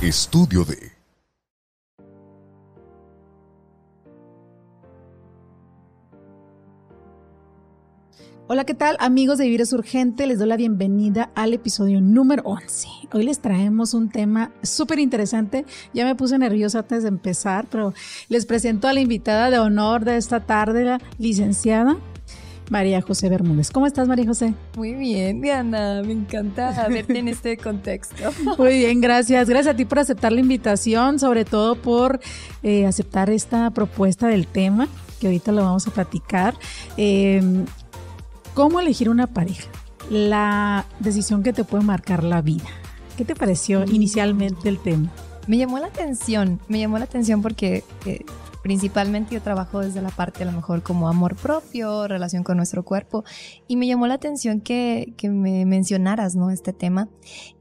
Estudio de Hola, ¿qué tal amigos de Vivir es Urgente? Les doy la bienvenida al episodio número 11. Hoy les traemos un tema súper interesante. Ya me puse nerviosa antes de empezar, pero les presento a la invitada de honor de esta tarde, la licenciada María José Bermúdez. ¿Cómo estás, María José? Muy bien, Diana. Me encanta verte en este contexto. Muy bien, gracias. Gracias a ti por aceptar la invitación, sobre todo por eh, aceptar esta propuesta del tema que ahorita lo vamos a platicar. Eh, ¿Cómo elegir una pareja? La decisión que te puede marcar la vida. ¿Qué te pareció mm. inicialmente el tema? Me llamó la atención, me llamó la atención porque eh, principalmente yo trabajo desde la parte a lo mejor como amor propio, relación con nuestro cuerpo, y me llamó la atención que, que me mencionaras, ¿no? Este tema.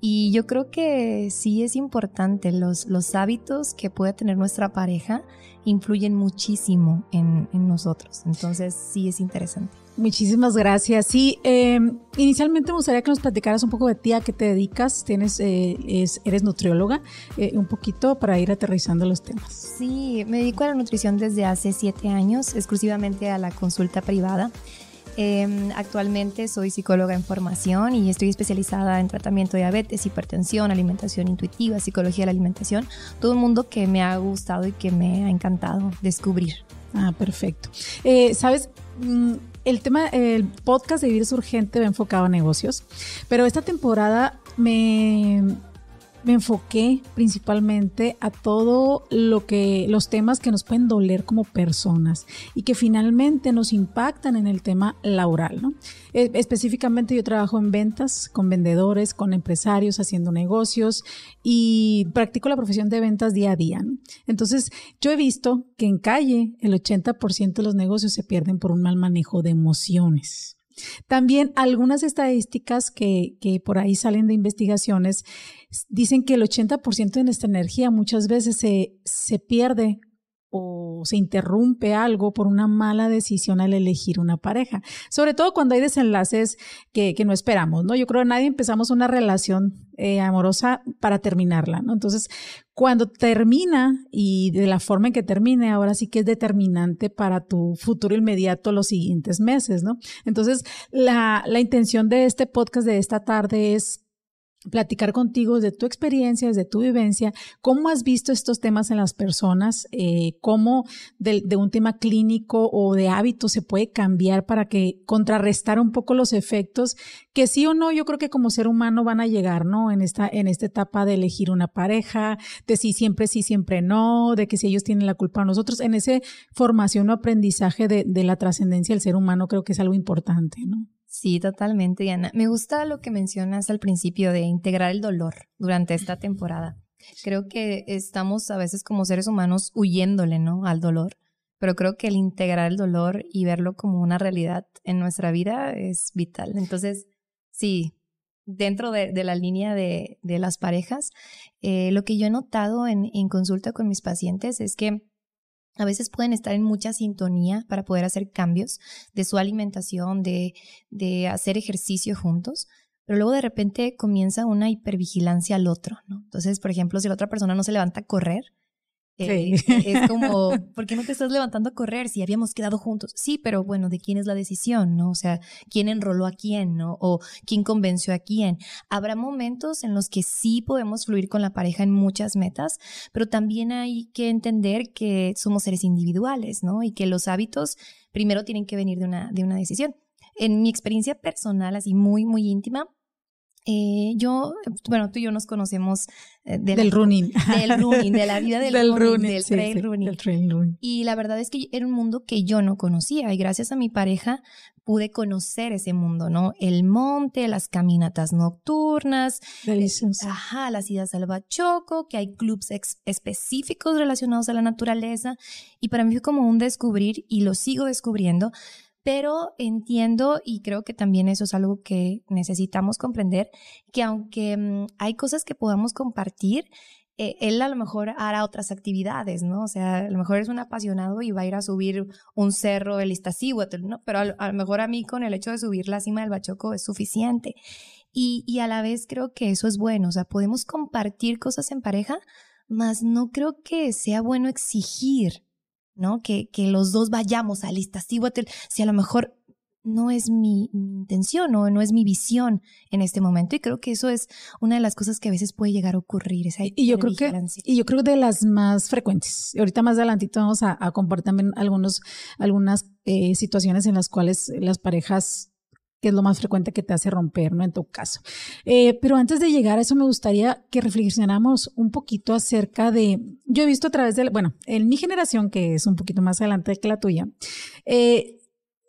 Y yo creo que sí es importante, los, los hábitos que puede tener nuestra pareja influyen muchísimo en, en nosotros, entonces sí es interesante. Muchísimas gracias. Sí, em, inicialmente me gustaría que nos platicaras un poco de ti, a qué te dedicas. Tienes, eh, eres nutrióloga, eh, un poquito para ir aterrizando los temas. Sí, me dedico a la nutrición desde hace siete años, exclusivamente a la consulta privada. Em, actualmente soy psicóloga en formación y estoy especializada en tratamiento de diabetes, hipertensión, alimentación intuitiva, psicología de la alimentación. Todo un mundo que me ha gustado y que me ha encantado descubrir. Ah, perfecto. Eh, Sabes, mm, el tema, el podcast de Vivir es Urgente va enfocado a negocios, pero esta temporada me, me enfoqué principalmente a todo lo que los temas que nos pueden doler como personas y que finalmente nos impactan en el tema laboral, ¿no? E, específicamente yo trabajo en ventas con vendedores, con empresarios haciendo negocios y practico la profesión de ventas día a día. Entonces, yo he visto que en calle el 80% de los negocios se pierden por un mal manejo de emociones. También algunas estadísticas que, que, por ahí salen de investigaciones dicen que el 80% de nuestra energía muchas veces se, se pierde o se interrumpe algo por una mala decisión al elegir una pareja. Sobre todo cuando hay desenlaces que, que no esperamos, ¿no? Yo creo que nadie empezamos una relación eh, amorosa para terminarla, ¿no? Entonces, cuando termina y de la forma en que termine, ahora sí que es determinante para tu futuro inmediato los siguientes meses, ¿no? Entonces, la, la intención de este podcast de esta tarde es platicar contigo de tu experiencia, de tu vivencia, cómo has visto estos temas en las personas, eh, cómo de, un tema clínico o de hábito se puede cambiar para que contrarrestar un poco los efectos que sí o no, yo creo que como ser humano van a llegar, ¿no? En esta, en esta etapa de elegir una pareja, de si siempre sí, siempre no, de que si ellos tienen la culpa a nosotros, en esa formación o aprendizaje de, de la trascendencia del ser humano creo que es algo importante, ¿no? Sí, totalmente, Diana. Me gusta lo que mencionas al principio de integrar el dolor durante esta temporada. Creo que estamos a veces como seres humanos huyéndole, ¿no? Al dolor. Pero creo que el integrar el dolor y verlo como una realidad en nuestra vida es vital. Entonces, sí, dentro de, de la línea de, de las parejas, eh, lo que yo he notado en, en consulta con mis pacientes es que a veces pueden estar en mucha sintonía para poder hacer cambios de su alimentación, de, de hacer ejercicio juntos, pero luego de repente comienza una hipervigilancia al otro, ¿no? Entonces, por ejemplo, si la otra persona no se levanta a correr, eh, es como, ¿por qué no te estás levantando a correr si habíamos quedado juntos? Sí, pero bueno, ¿de quién es la decisión, no? O sea, ¿quién enroló a quién, no? O ¿quién convenció a quién? Habrá momentos en los que sí podemos fluir con la pareja en muchas metas, pero también hay que entender que somos seres individuales, ¿no? Y que los hábitos primero tienen que venir de una, de una decisión. En mi experiencia personal, así muy, muy íntima, eh, yo, bueno, tú y yo nos conocemos eh, del running. Del running, de la vida del, running, del, trail running. Y la verdad es que era un mundo que yo no conocía y gracias a mi pareja pude conocer ese mundo, ¿no? El monte, las caminatas nocturnas, ajá, las idas al bachoco, que hay clubs específicos relacionados a la naturaleza y para mí fue como un descubrir y lo sigo descubriendo pero entiendo y creo que también eso es algo que necesitamos comprender, que aunque mm, hay cosas que podamos compartir, eh, él a lo mejor hará otras actividades, ¿no? O sea, a lo mejor es un apasionado y va a ir a subir un cerro del Iztaccíhuatl, ¿no? Pero a, lo mejor a mí con el hecho de subir la cima del Bachoco es suficiente. Y, y a la vez creo que eso es bueno, o sea, podemos compartir cosas en pareja, mas no creo que sea bueno exigir, ¿no? Que, que los dos vayamos a listas. Si a lo mejor no es mi, intención o no es mi visión en este momento. Y creo que eso es una de las cosas que a veces puede llegar a ocurrir. y yo creo que, y yo creo de las más frecuentes. Ahorita más adelantito vamos a, compartir también algunos, algunas eh, situaciones en las cuales las parejas que es lo más frecuente que te hace romper, ¿no? En tu caso. Eh, pero antes de llegar a eso, me gustaría que reflexionáramos un poquito acerca de, yo he visto a través de, bueno, en mi generación, que es un poquito más adelante que la tuya, eh,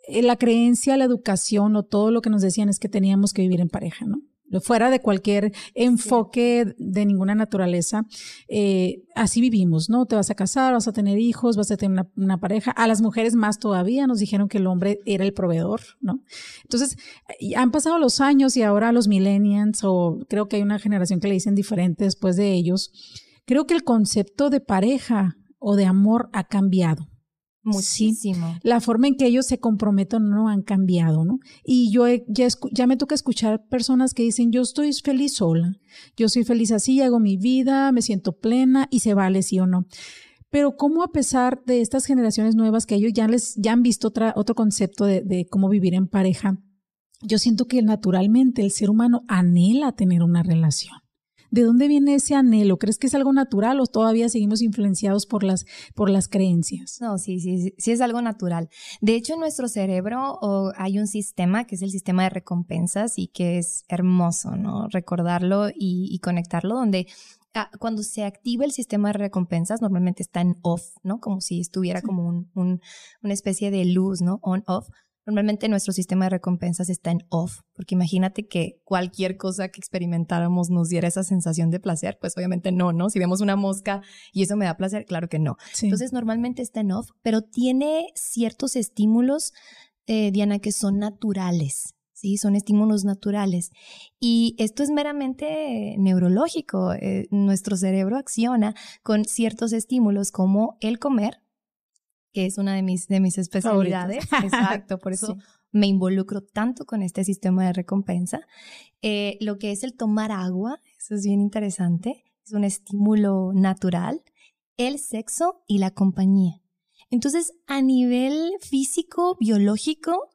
eh, la creencia, la educación o todo lo que nos decían es que teníamos que vivir en pareja, ¿no? Fuera de cualquier enfoque de ninguna naturaleza, eh, así vivimos, ¿no? Te vas a casar, vas a tener hijos, vas a tener una, pareja. A las mujeres más todavía nos dijeron que el hombre era el proveedor, ¿no? Entonces, han pasado los años y ahora los millennials, o creo que hay una generación que le dicen diferente después de ellos, creo que el concepto de pareja o de amor ha cambiado. Muchísimo. la forma en que ellos se comprometen no han cambiado, ¿no? Y yo ya, ya me toca escuchar personas que dicen, yo estoy feliz sola, yo soy feliz así, hago mi vida, me siento plena y se vale sí o no. Pero cómo a pesar de estas generaciones nuevas que ellos ya les ya han visto otra, otro concepto de cómo vivir en pareja, yo siento que naturalmente el ser humano anhela tener una relación. ¿De dónde viene ese anhelo? ¿Crees que es algo natural o todavía seguimos influenciados por las, por las creencias? No, sí, sí, sí es algo natural. De hecho, en nuestro cerebro hay un sistema que es el sistema de recompensas y que es hermoso, ¿no? Recordarlo y, conectarlo, donde ah, cuando se activa el sistema de recompensas, normalmente está en off, ¿no? Como si estuviera como un, una especie de luz, ¿no? On-off. Normalmente nuestro sistema de recompensas está en off, porque imagínate que cualquier cosa que experimentáramos nos diera esa sensación de placer, pues obviamente no, ¿no? Si vemos una mosca y eso me da placer, claro que no. Entonces normalmente está en off, pero tiene ciertos estímulos, eh, Diana, que son naturales. Sí, son estímulos naturales. Y esto es meramente neurológico. Eh, nuestro cerebro acciona con ciertos estímulos como el comer, que es una de mis, de mis especialidades. Exacto, por eso me involucro tanto con este sistema de recompensa. Eh, lo que es el tomar agua, eso es bien interesante, es un estímulo natural. El sexo y la compañía. Entonces, a nivel físico, biológico,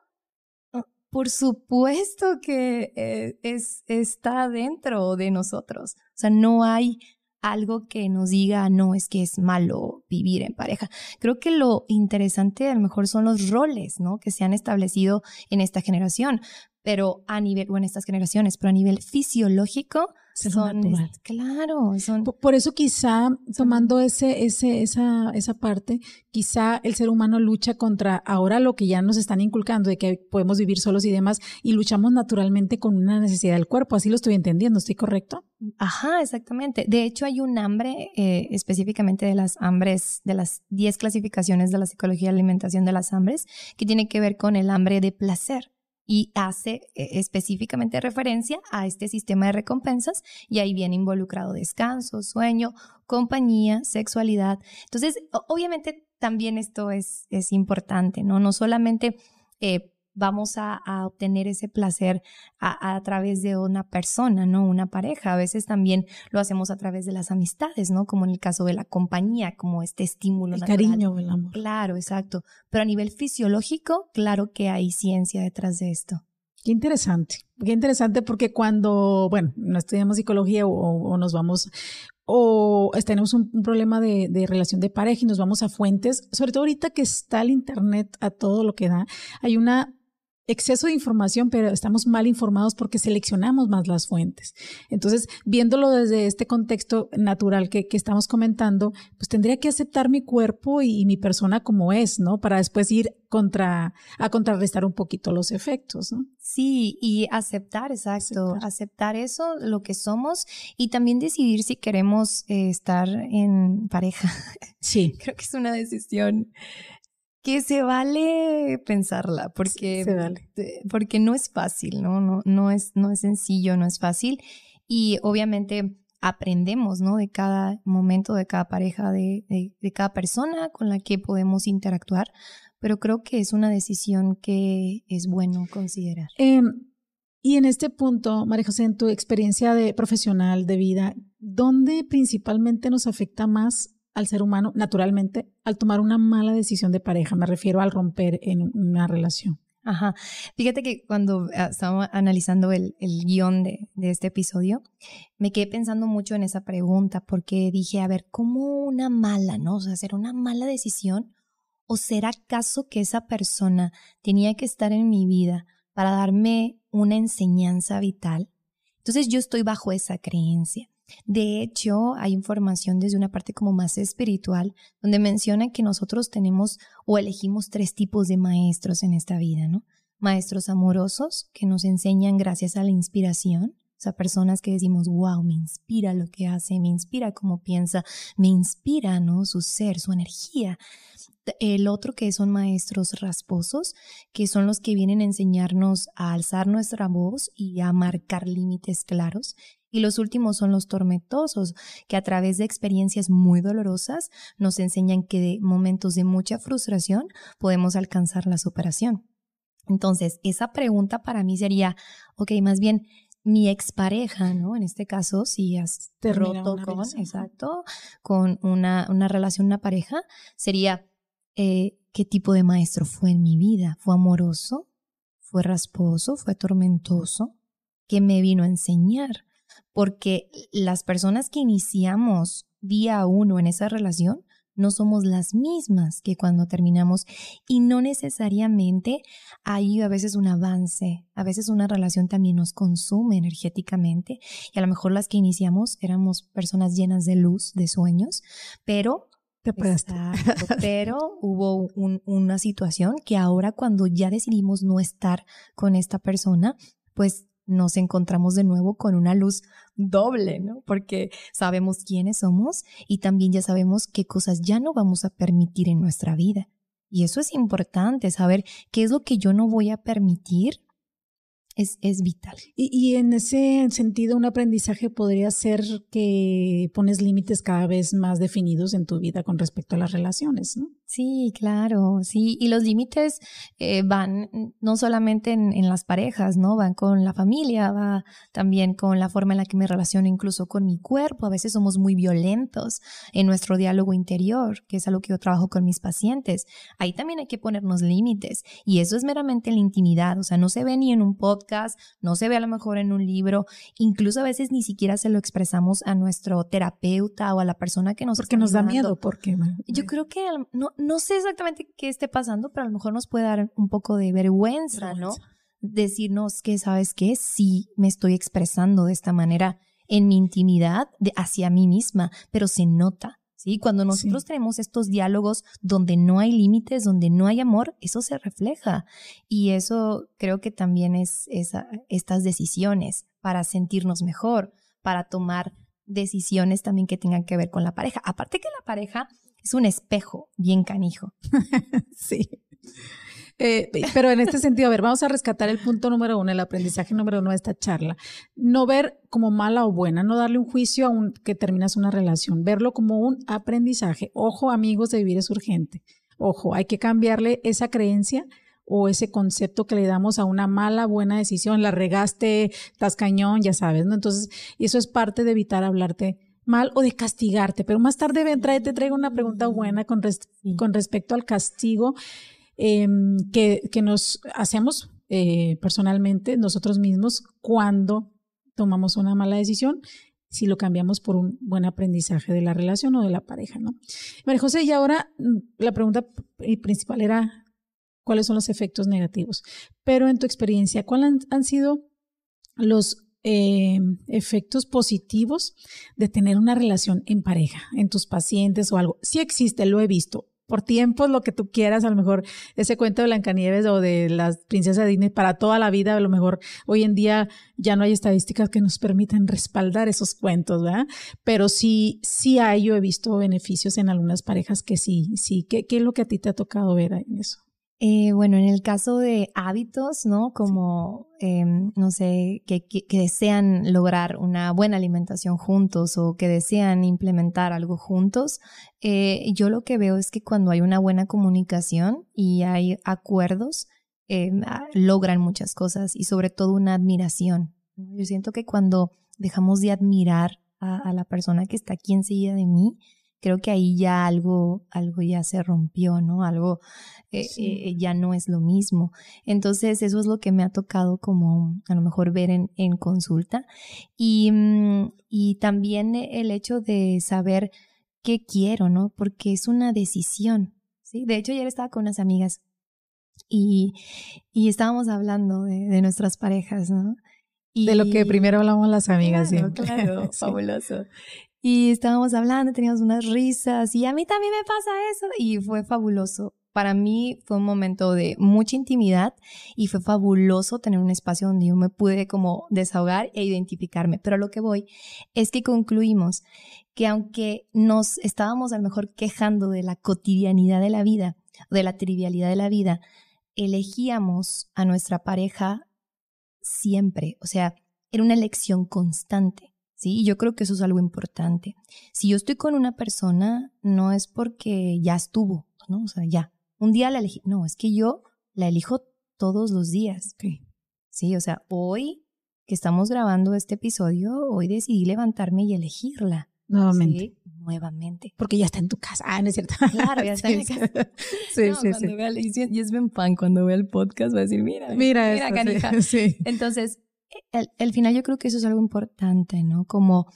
ah, por supuesto que eh, es, está dentro de nosotros. O sea, no hay algo que nos diga, no, es que es malo vivir en pareja. Creo que lo interesante a lo mejor son los roles, ¿no? Que se han establecido en esta generación, pero a nivel, o en estas generaciones, pero a nivel fisiológico, son, claro, son... Por, eso quizá, tomando ese, ese, esa, esa parte, quizá el ser humano lucha contra ahora lo que ya nos están inculcando de que podemos vivir solos y demás, y luchamos naturalmente con una necesidad del cuerpo, así lo estoy entendiendo, ¿estoy correcto? Ajá, exactamente. De hecho, hay un hambre, eh, específicamente de las hambres, de las 10 clasificaciones de la psicología de alimentación de las hambres, que tiene que ver con el hambre de placer y hace eh, específicamente referencia a este sistema de recompensas y ahí viene involucrado descanso, sueño, compañía, sexualidad. Entonces, obviamente también esto es, es importante, ¿no? No solamente eh, vamos a, obtener ese placer a, través de una persona, ¿no? Una pareja. A veces también lo hacemos a través de las amistades, ¿no? Como en el caso de la compañía, como este estímulo. El cariño, el amor. Claro, exacto. Pero a nivel fisiológico, claro que hay ciencia detrás de esto. Qué interesante, qué interesante porque cuando, bueno, no estudiamos psicología o, nos vamos o tenemos un, problema de, de, relación de pareja y nos vamos a fuentes, sobre todo ahorita que está el Internet a todo lo que da, hay una exceso de información, pero estamos mal informados porque seleccionamos más las fuentes. Entonces, viéndolo desde este contexto natural que, estamos comentando, pues tendría que aceptar mi cuerpo y, mi persona como es, ¿no? Para después ir contra, a contrarrestar un poquito los efectos, ¿no? Sí, y aceptar, exacto, aceptar, eso, lo que somos y también decidir si queremos eh, estar en pareja. Sí. Creo que es una decisión que se vale pensarla, porque, porque no es fácil, ¿no? No, no, es, no es sencillo, no es fácil. Y obviamente aprendemos, ¿no? De cada momento, de cada pareja, de, de, cada persona con la que podemos interactuar, pero creo que es una decisión que es bueno considerar. Em, Y en este punto, María José, en tu experiencia de profesional de vida, ¿dónde principalmente nos afecta más al ser humano, naturalmente, al tomar una mala decisión de pareja? Me refiero al romper en una relación. Ajá. Fíjate que cuando ah, estaba analizando el, el guion de, de, este episodio, me quedé pensando mucho en esa pregunta porque dije, a ver, ¿cómo una mala, no? O sea, ¿será una mala decisión? ¿O será acaso que esa persona tenía que estar en mi vida para darme una enseñanza vital? Entonces yo estoy bajo esa creencia. De hecho, hay información desde una parte como más espiritual, donde menciona que nosotros tenemos o elegimos tres tipos de maestros en esta vida, ¿no? Maestros amorosos que nos enseñan gracias a la inspiración, o sea, personas que decimos, wow, me inspira lo que hace, me inspira cómo piensa, me inspira, ¿no? Su ser, su energía. El otro que son maestros rasposos, que son los que vienen a enseñarnos a alzar nuestra voz y a marcar límites claros. Y los últimos son los tormentosos, que a través de experiencias muy dolorosas nos enseñan que de momentos de mucha frustración podemos alcanzar la superación. Entonces, esa pregunta para mí sería, ok, más bien, mi expareja, ¿no? En este caso, si has roto con, exacto, con una, una relación, una pareja, sería, eh, ¿qué tipo de maestro fue en mi vida? ¿Fue amoroso? ¿Fue rasposo? ¿Fue tormentoso? ¿Qué me vino a enseñar? Porque las personas que iniciamos día uno en esa relación no somos las mismas que cuando terminamos y no necesariamente hay a veces un avance, a veces una relación también nos consume energéticamente y a lo mejor las que iniciamos éramos personas llenas de luz, de sueños, pero pero hubo una situación que ahora cuando ya decidimos no estar con esta persona, pues nos encontramos de nuevo con una luz doble, ¿no? Porque sabemos quiénes somos y también ya sabemos qué cosas ya no vamos a permitir en nuestra vida. Y eso es importante, saber qué es lo que yo no voy a permitir es, es vital. Y, y, en ese sentido, un aprendizaje podría ser que pones límites cada vez más definidos en tu vida con respecto a las relaciones, ¿no? Sí, claro, sí. Y los límites eh, van no solamente en, en, las parejas, ¿no? Van con la familia, va también con la forma en la que me relaciono incluso con mi cuerpo. A veces somos muy violentos en nuestro diálogo interior, que es algo que yo trabajo con mis pacientes. Ahí también hay que ponernos límites. Y eso es meramente en la intimidad. O sea, no se ve ni en un podcast, no se ve a lo mejor en un libro. Incluso a veces ni siquiera se lo expresamos a nuestro terapeuta o a la persona que nos Porque nos da miedo, porque... Yo creo que no, no sé exactamente qué esté pasando, pero a lo mejor nos puede dar un poco de vergüenza, ¿no? Decirnos que, ¿sabes qué? Sí, me estoy expresando de esta manera en mi intimidad de, hacia mí misma, pero se nota. ¿Sí? Cuando nosotros tenemos estos diálogos donde no hay límites, donde no hay amor, eso se refleja. Y eso creo que también es esa, estas decisiones para sentirnos mejor, para tomar decisiones también que tengan que ver con la pareja. Aparte que la pareja es un espejo bien canijo. sí. Eh, pero en este sentido, a ver, vamos a rescatar el punto número uno, el aprendizaje número uno de esta charla. No ver como mala o buena, no darle un juicio a un, que terminas una relación, verlo como un aprendizaje. Ojo, amigos, de vivir es urgente. Ojo, hay que cambiarle esa creencia o ese concepto que le damos a una mala, buena decisión, la regaste, estás cañón, ya sabes, ¿no? Entonces, eso es parte de evitar hablarte mal o de castigarte. Pero más tarde te traigo una pregunta buena con, con respecto al castigo em, que, que, nos hacemos eh, personalmente nosotros mismos cuando tomamos una mala decisión si lo cambiamos por un buen aprendizaje de la relación o de la pareja, ¿no? María José, y ahora mm, la pregunta principal era cuáles son los efectos negativos. Pero en tu experiencia, ¿cuáles han sido los eh, efectos positivos de tener una relación en pareja, en tus pacientes o algo. Sí existe, lo he visto. Por tiempos, lo que tú quieras, a lo mejor ese cuento de Blancanieves o de las princesas de Disney para toda la vida, a lo mejor hoy en día ya no hay estadísticas que nos permitan respaldar esos cuentos, ¿verdad? Pero sí, sí hay, yo he visto beneficios en algunas parejas que sí, sí. ¿Qué, qué es lo que a ti te ha tocado ver en eso? Eh, bueno, en el caso de hábitos, ¿no? Como, em, no sé, que, que, desean lograr una buena alimentación juntos o que desean implementar algo juntos, eh, yo lo que veo es que cuando hay una buena comunicación y hay acuerdos, eh, logran muchas cosas y sobre todo una admiración. Yo siento que cuando dejamos de admirar a, la persona que está aquí enseguida de mí, creo que ahí ya algo, algo ya se rompió, ¿no? Algo eh, eh, ya no es lo mismo. Entonces, eso es lo que me ha tocado como a lo mejor ver en, en consulta. Y, mm, y también el hecho de saber qué quiero, ¿no? Porque es una decisión, ¿sí? De hecho, ayer estaba con unas amigas y, y estábamos hablando de, de nuestras parejas, ¿no? Y, de lo que primero hablamos las amigas claro, Claro, fabuloso. Y estábamos hablando, teníamos unas risas y a mí también me pasa eso y fue fabuloso. Para mí fue un momento de mucha intimidad y fue fabuloso tener un espacio donde yo me pude como desahogar e identificarme. Pero lo que voy es que concluimos que aunque nos estábamos a lo mejor quejando de la cotidianidad de la vida, de la trivialidad de la vida, elegíamos a nuestra pareja siempre. O sea, era una elección constante. ¿Sí? Y yo creo que eso es algo importante. Si yo estoy con una persona, no es porque ya estuvo, ¿no? O sea, ya. Un día la elegí. No, es que yo la elijo todos los días. Sí, o sea, hoy que estamos grabando este episodio, hoy decidí levantarme y elegirla. Nuevamente. nuevamente. Porque ya está en tu casa. Ah, no es cierto. Claro, ya está en mi casa. Sí, sí, sí. y es bien pan, cuando vea el podcast va a decir, mira, mira, mira canija. Sí. Entonces, al, final yo creo que eso es algo importante, ¿no? Como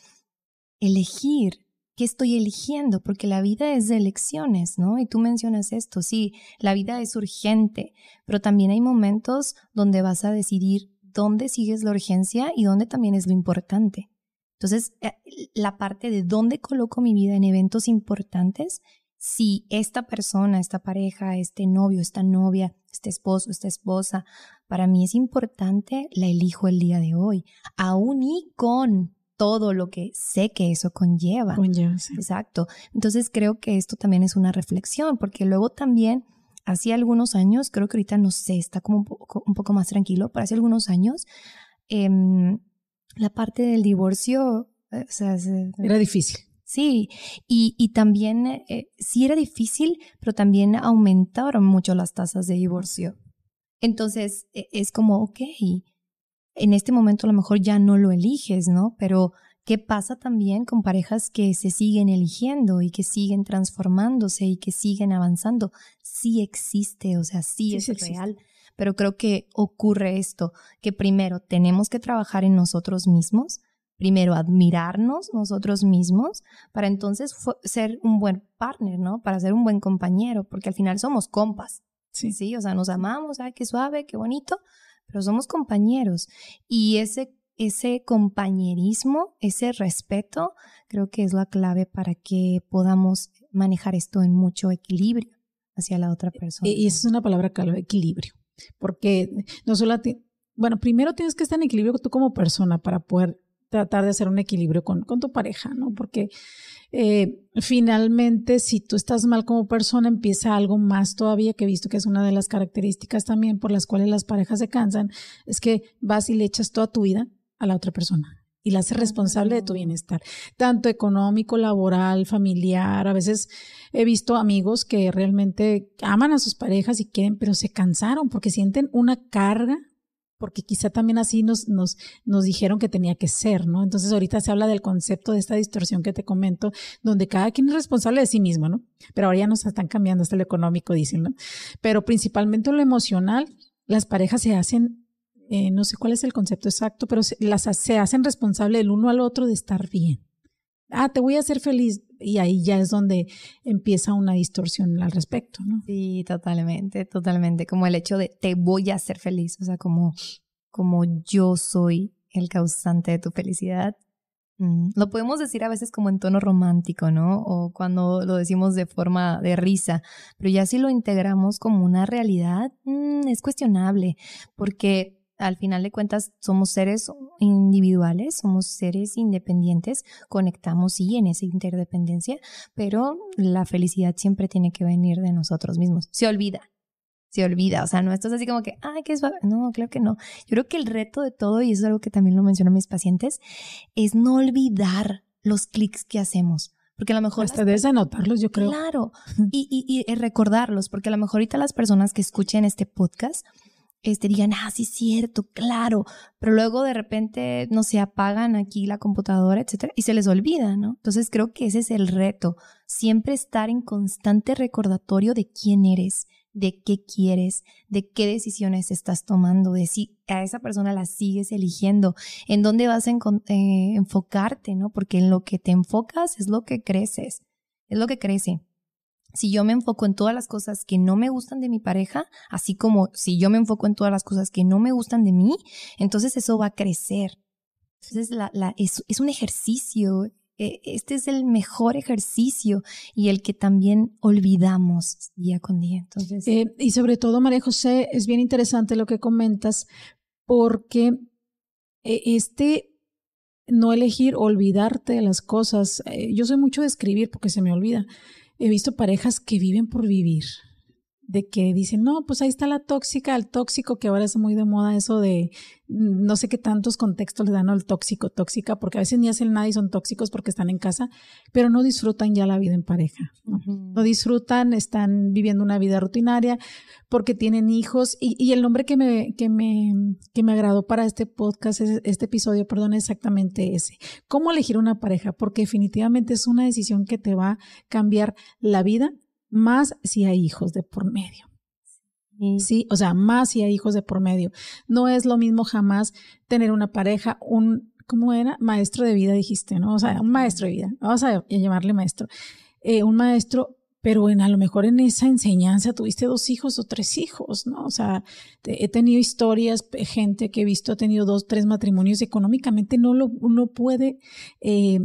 elegir qué estoy eligiendo, porque la vida es de elecciones, ¿no? Y tú mencionas esto, sí, la vida es urgente, pero también hay momentos donde vas a decidir dónde sigues la urgencia y dónde también es lo importante. Entonces, eh, la parte de dónde coloco mi vida en eventos importantes, si esta persona, esta pareja, este novio, esta novia, este esposo, esta esposa, para mí es importante, la elijo el día de hoy, aún y con todo lo que sé que eso conlleva. Conlleva, sí. Exacto. Entonces creo que esto también es una reflexión, porque luego también, hace algunos años, creo que ahorita no sé, está como un poco, un poco más tranquilo, pero hace algunos años, em, la parte del divorcio, eh, o sea, era difícil. Sí, y, y también eh, sí era difícil, pero también aumentaron mucho las tasas de divorcio. Entonces e, es como, ok, en este momento a lo mejor ya no lo eliges, ¿no? Pero ¿qué pasa también con parejas que se siguen eligiendo y que siguen transformándose y que siguen avanzando? Sí existe, o sea, sí, es real. Pero creo que ocurre esto, que primero tenemos que trabajar en nosotros mismos primero admirarnos nosotros mismos para entonces ser un buen partner, ¿no? Para ser un buen compañero, porque al final somos compas. Sí. Sí, o sea, nos amamos, ay, qué suave, qué bonito, pero somos compañeros. Y ese, ese compañerismo, ese respeto, creo que es la clave para que podamos manejar esto en mucho equilibrio hacia la otra persona. Y esa es una palabra clave, equilibrio. Porque no solo, bueno, primero tienes que estar en equilibrio tú como persona para poder tratar de hacer un equilibrio con, con tu pareja, ¿no? Porque eh, finalmente, si tú estás mal como persona, empieza algo más todavía que he visto que es una de las características también por las cuales las parejas se cansan, es que vas y le echas toda tu vida a la otra persona y la haces responsable de tu bienestar, tanto económico, laboral, familiar. A veces he visto amigos que realmente aman a sus parejas y quieren, pero se cansaron porque sienten una carga porque quizá también así nos, nos, nos dijeron que tenía que ser, ¿no? Entonces ahorita se habla del concepto de esta distorsión que te comento, donde cada quien es responsable de sí mismo, ¿no? Pero ahora ya nos están cambiando hasta lo económico, dicen, ¿no? Pero principalmente lo emocional, las parejas se hacen, eh, no sé cuál es el concepto exacto, pero se, las, se hacen responsable el uno al otro de estar bien. Ah, te voy a hacer feliz y ahí ya es donde empieza una distorsión al respecto, ¿no? Sí, totalmente, totalmente. Como el hecho de te voy a hacer feliz, o sea, como, como yo soy el causante de tu felicidad. Mm, lo podemos decir a veces como en tono romántico, ¿no? O cuando lo decimos de forma de risa, pero ya si lo integramos como una realidad, mm, es cuestionable, porque al final de cuentas somos seres individuales, somos seres independientes, conectamos sí en esa interdependencia, pero la felicidad siempre tiene que venir de nosotros mismos. Se olvida, se olvida, o sea, no esto es así como que, ay, qué suave. No, claro que no. Yo creo que el reto de todo, y eso es algo que también lo menciono a mis pacientes, es no olvidar los clics que hacemos. Porque a lo mejor... Hasta debes anotarlos, yo creo. Claro. y, y, y recordarlos, porque a lo mejor ahorita las personas que escuchen este podcast este, digan, ah, sí es cierto, claro, pero luego de repente, no se apagan aquí la computadora, etcétera, y se les olvida, ¿no? Entonces creo que ese es el reto, siempre estar en constante recordatorio de quién eres, de qué quieres, de qué decisiones estás tomando, de si a esa persona la sigues eligiendo, en dónde vas a eh, enfocarte, ¿no? Porque en lo que te enfocas es lo que creces, es lo que crece si yo me enfoco en todas las cosas que no me gustan de mi pareja, así como si yo me enfoco en todas las cosas que no me gustan de mí, entonces eso va a crecer. Entonces es, un ejercicio, e, este es el mejor ejercicio y el que también olvidamos día con día. Entonces, eh, y sobre todo, María José, es bien interesante lo que comentas porque eh, este no elegir olvidarte de las cosas, eh, yo soy mucho de escribir porque se me olvida he visto parejas que viven por vivir, de que dicen, no, pues ahí está la tóxica, el tóxico, que ahora es muy de moda eso de no sé qué tantos contextos le dan al tóxico, tóxica, porque a veces ni hacen nada y son tóxicos porque están en casa, pero no disfrutan ya la vida en pareja. No, disfrutan, están viviendo una vida rutinaria porque tienen hijos. Y, el nombre que me, que, me, que me agradó para este podcast, este episodio, perdón, es exactamente ese. ¿Cómo elegir una pareja? Porque definitivamente es una decisión que te va a cambiar la vida, más si hay hijos de por medio. Sí, o sea, más si hay hijos de por medio. No es lo mismo jamás tener una pareja, un, ¿cómo era? Maestro de vida, dijiste, ¿no? O sea, un maestro de vida. Vamos a llamarle maestro. Eh, un maestro, pero en, a lo mejor en esa enseñanza tuviste dos hijos o tres hijos, ¿no? O sea, he tenido historias, gente que he visto ha tenido dos, tres matrimonios, económicamente no lo, uno puede eh,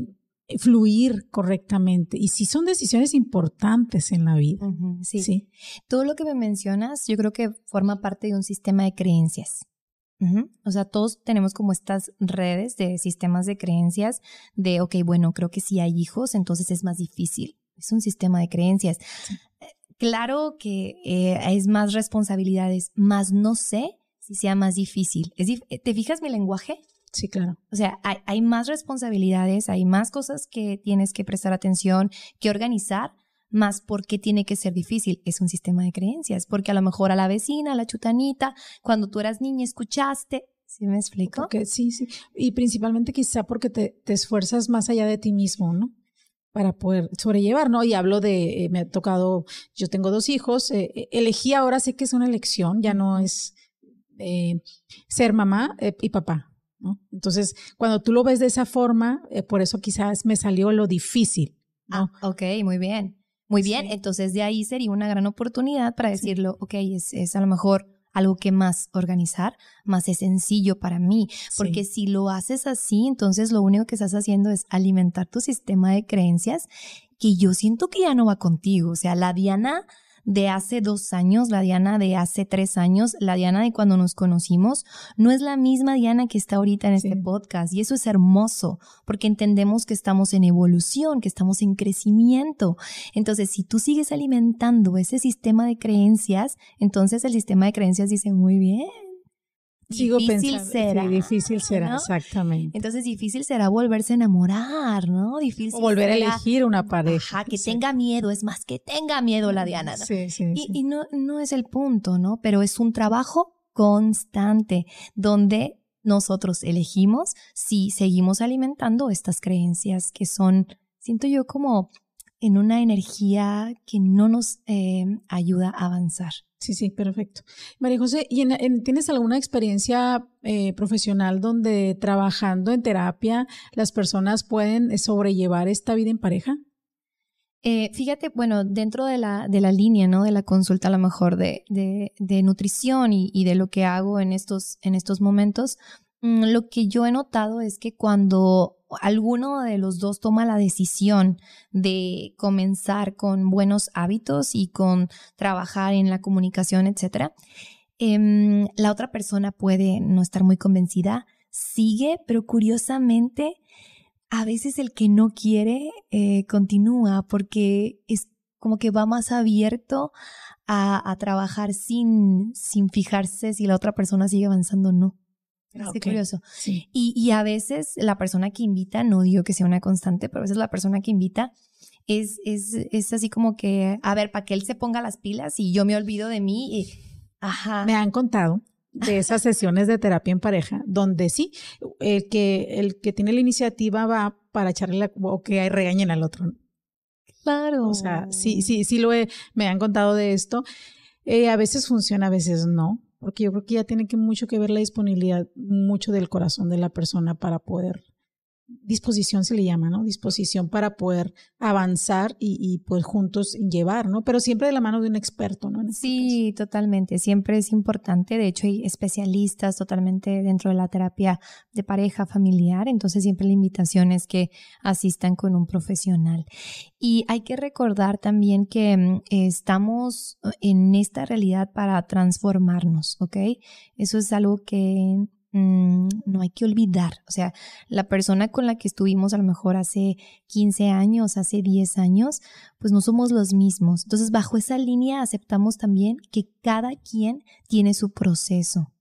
fluir correctamente. Y sí son decisiones importantes en la vida. sí. Todo lo que me mencionas, yo creo que forma parte de un sistema de creencias. O sea, todos tenemos como estas redes de sistemas de creencias de, ok, bueno, creo que si hay hijos, entonces es más difícil. Es un sistema de creencias. Eh, claro que eh, es más responsabilidades, más no sé si sea más difícil. ¿Te fijas mi lenguaje? Sí, claro. O sea, hay, más responsabilidades, hay más cosas que tienes que prestar atención, que organizar, más porque tiene que ser difícil. Es un sistema de creencias, porque a lo mejor a la vecina, a la chutanita, cuando tú eras niña escuchaste. ¿Sí me explico? Porque, sí, sí. Y principalmente quizá porque te, esfuerzas más allá de ti mismo, ¿no? para poder sobrellevar, ¿no? Y hablo de, eh, me ha tocado, yo tengo dos hijos, eh, eh, elegí ahora, sé que es una elección, ya no es ser mamá y papá, entonces, cuando tú lo ves de esa forma, eh, por eso quizás me salió lo difícil. ¿no? Ah, ok, muy bien. Muy bien, entonces de ahí sería una gran oportunidad para decirlo, ok, es, es, a lo mejor algo que más organizar, más es sencillo para mí, porque si lo haces así, entonces lo único que estás haciendo es alimentar tu sistema de creencias que yo siento que ya no va contigo, o sea, la Diana de hace dos años, la Diana de hace tres años, la Diana de cuando nos conocimos, no es la misma Diana que está ahorita en este podcast. Y eso es hermoso, porque entendemos que estamos en evolución, que estamos en crecimiento. Entonces, si tú sigues alimentando ese sistema de creencias, entonces el sistema de creencias dice, muy bien, Sigo difícil será. difícil será, exactamente. Entonces, difícil será volverse a enamorar, ¿no? Difícil. O volver a elegir una pareja. Ajá, que tenga miedo, es más, que tenga miedo la Diana. Sí, sí. Y, y no, no es el punto, ¿no? Pero es un trabajo constante donde nosotros elegimos si seguimos alimentando estas creencias que son, siento yo, como en una energía que no nos eh, ayuda a avanzar. Sí, sí, perfecto. María José, ¿y tienes alguna experiencia eh, profesional donde trabajando en terapia las personas pueden sobrellevar esta vida en pareja? Eh, fíjate, bueno, dentro de la, de la línea, ¿no? De la consulta a lo mejor de, de, nutrición y, y, de lo que hago en estos, en estos momentos, lo que yo he notado es que cuando alguno de los dos toma la decisión de comenzar con buenos hábitos y con trabajar en la comunicación, etcétera, em, la otra persona puede no estar muy convencida, sigue, pero curiosamente, a veces el que no quiere eh, continúa porque es como que va más abierto a, a trabajar sin, sin fijarse si la otra persona sigue avanzando o no. Qué curioso. Y, y, a veces la persona que invita, no digo que sea una constante, pero a veces la persona que invita es, es, es así como que, a ver, para que él se ponga las pilas y yo me olvido de mí. Y, ajá. Me han contado de esas sesiones de terapia en pareja, donde sí, el que, el que tiene la iniciativa va para echarle la, o que regañen al otro. Claro. O sea, sí, sí, sí lo he, me han contado de esto. Eh, a veces funciona, a veces no, porque yo creo que ya tiene que mucho que ver la disponibilidad, mucho del corazón de la persona para poder disposición se le llama, ¿no? Disposición para poder avanzar y, y pues juntos llevar, ¿no? Pero siempre de la mano de un experto, ¿no? Este sí, totalmente. Siempre es importante. De hecho, hay especialistas totalmente dentro de la terapia de pareja familiar. Entonces, siempre la invitación es que asistan con un profesional. Y hay que recordar también que mm, estamos en esta realidad para transformarnos, ¿ok? Eso es algo que Mm, no hay que olvidar. O sea, la persona con la que estuvimos a lo mejor hace 15 años, hace 10 años, pues no somos los mismos. Entonces, bajo esa línea aceptamos también que cada quien tiene su proceso.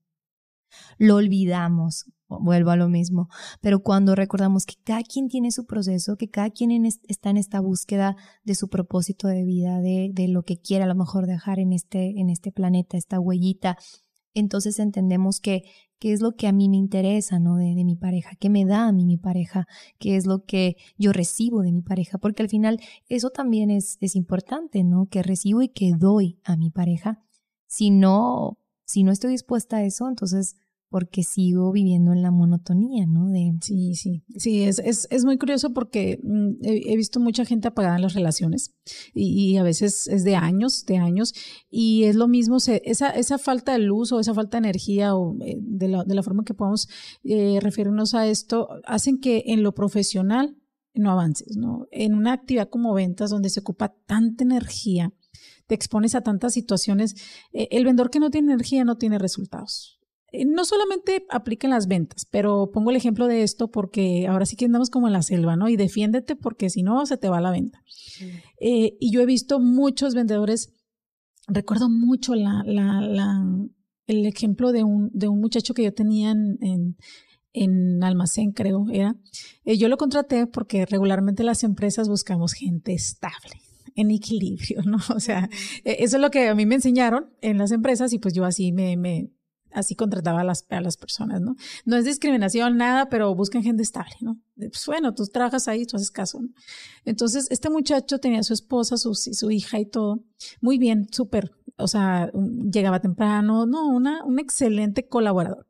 Lo olvidamos, vuelvo a lo mismo, pero cuando recordamos que cada quien tiene su proceso, que cada quien está en esta búsqueda de su propósito de vida, de, de lo que quiere a lo mejor dejar en este, en este planeta, esta huellita, entonces entendemos que qué es lo que a mí me interesa, ¿no? De, de, mi pareja, qué me da a mí mi pareja, qué es lo que yo recibo de mi pareja, porque al final eso también es, es importante, ¿no? Que recibo y que doy a mi pareja. Si no, si no estoy dispuesta a eso, entonces porque sigo viviendo en la monotonía, ¿no? Sí, sí, sí, es, es, es muy curioso porque mm, he, visto mucha gente apagada en las relaciones y, a veces es de años, de años, y es lo mismo, se, esa, esa falta de luz o esa falta de energía o eh, de, la, de la forma que podamos eh, referirnos a esto, hacen que en lo profesional no avances, ¿no? En una actividad como ventas donde se ocupa tanta energía, te expones a tantas situaciones, eh, el vendedor que no tiene energía no tiene resultados no solamente aplica en las ventas, pero pongo el ejemplo de esto porque ahora sí que andamos como en la selva, ¿no? Y defiéndete porque si no, se te va la venta. Eh, y yo he visto muchos vendedores, recuerdo mucho la, la, la, el ejemplo de un, de un muchacho que yo tenía en, en, almacén, creo, era. Eh, yo lo contraté porque regularmente las empresas buscamos gente estable en equilibrio, ¿no? O sea, eso es lo que a mí me enseñaron en las empresas y pues yo así me, me así contrataba a las, a las personas, ¿no? No es discriminación, nada, pero buscan gente estable, ¿no? Pues bueno, tú trabajas ahí, tú haces caso, ¿no? Entonces, este muchacho tenía su esposa, su, su hija y todo. Muy bien, súper. O sea, llegaba temprano, no, una, un excelente colaborador.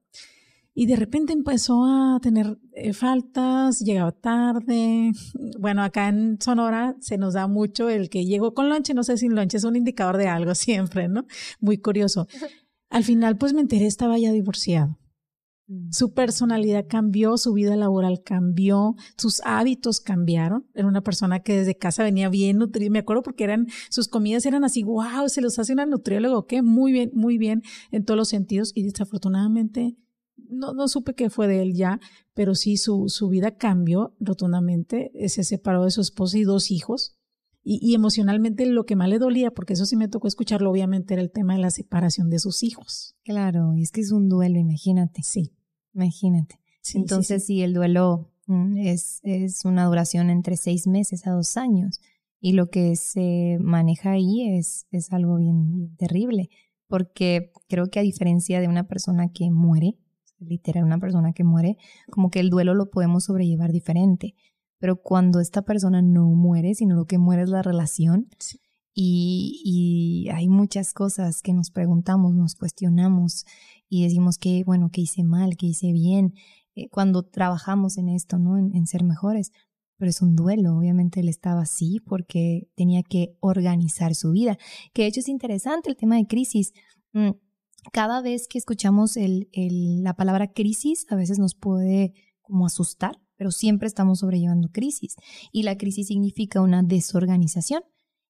Y de repente empezó a tener eh, faltas, llegaba tarde. Bueno, acá en Sonora se nos da mucho el que llegó con lonche, no sé si lonche es un indicador de algo siempre, ¿no? Muy curioso. Al final, pues me enteré, estaba ya divorciado. Mm. Su personalidad cambió, su vida laboral cambió, sus hábitos cambiaron. Era una persona que desde casa venía bien nutrida. Me acuerdo porque eran, sus comidas eran así, wow, se los hace una nutrióloga, ¿qué? Muy bien, muy bien en todos los sentidos. Y desafortunadamente, no, no supe qué fue de él ya, pero sí su, su vida cambió rotundamente. Se separó de su esposa y dos hijos. Y, emocionalmente lo que más le dolía, porque eso sí me tocó escucharlo, obviamente era el tema de la separación de sus hijos. Claro, y es que es un duelo, imagínate. Sí. Imagínate. Entonces, sí, el duelo mm, es, es una duración entre seis meses a dos años. Y lo que se maneja ahí es, es algo bien, terrible, porque creo que a diferencia de una persona que muere, literal, una persona que muere, como que el duelo lo podemos sobrellevar diferente pero cuando esta persona no muere, sino lo que muere es la relación. Y, y, hay muchas cosas que nos preguntamos, nos cuestionamos y decimos que, bueno, que hice mal, que hice bien, eh, cuando trabajamos en esto, ¿no? En, en, ser mejores. Pero es un duelo, obviamente él estaba así porque tenía que organizar su vida. Que de hecho es interesante el tema de crisis. Mm, cada vez que escuchamos el, el, la palabra crisis, a veces nos puede como asustar, pero siempre estamos sobrellevando crisis y la crisis significa una desorganización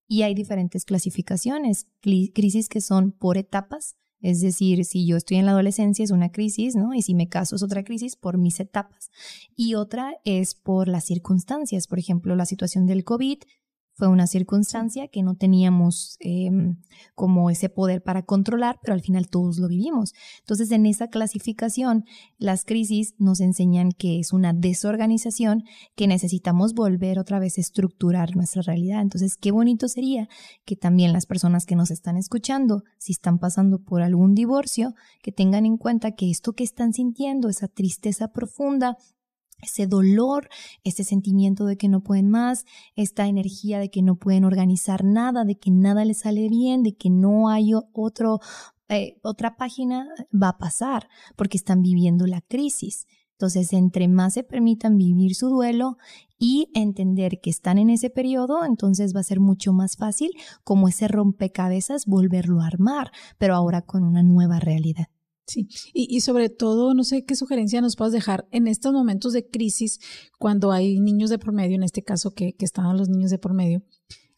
y hay diferentes clasificaciones, crisis que son por etapas, es decir, si yo estoy en la adolescencia es una crisis, ¿no? Y si me caso es otra crisis por mis etapas. Y otra es por las circunstancias, por ejemplo, la situación del COVID fue una circunstancia que no teníamos em, como ese poder para controlar, pero al final todos lo vivimos. Entonces, en esa clasificación, las crisis nos enseñan que es una desorganización, que necesitamos volver otra vez a estructurar nuestra realidad. Entonces, qué bonito sería que también las personas que nos están escuchando, si están pasando por algún divorcio, que tengan en cuenta que esto que están sintiendo, esa tristeza profunda, ese dolor, ese sentimiento de que no pueden más, esta energía de que no pueden organizar nada, de que nada les sale bien, de que no hay otro, eh, otra página, va a pasar porque están viviendo la crisis. Entonces, entre más se permitan vivir su duelo y entender que están en ese periodo, entonces va a ser mucho más fácil como ese rompecabezas volverlo a armar, pero ahora con una nueva realidad. Sí, y, sobre todo, no sé qué sugerencia nos puedas dejar en estos momentos de crisis, cuando hay niños de por medio, en este caso que, que están los niños de por medio,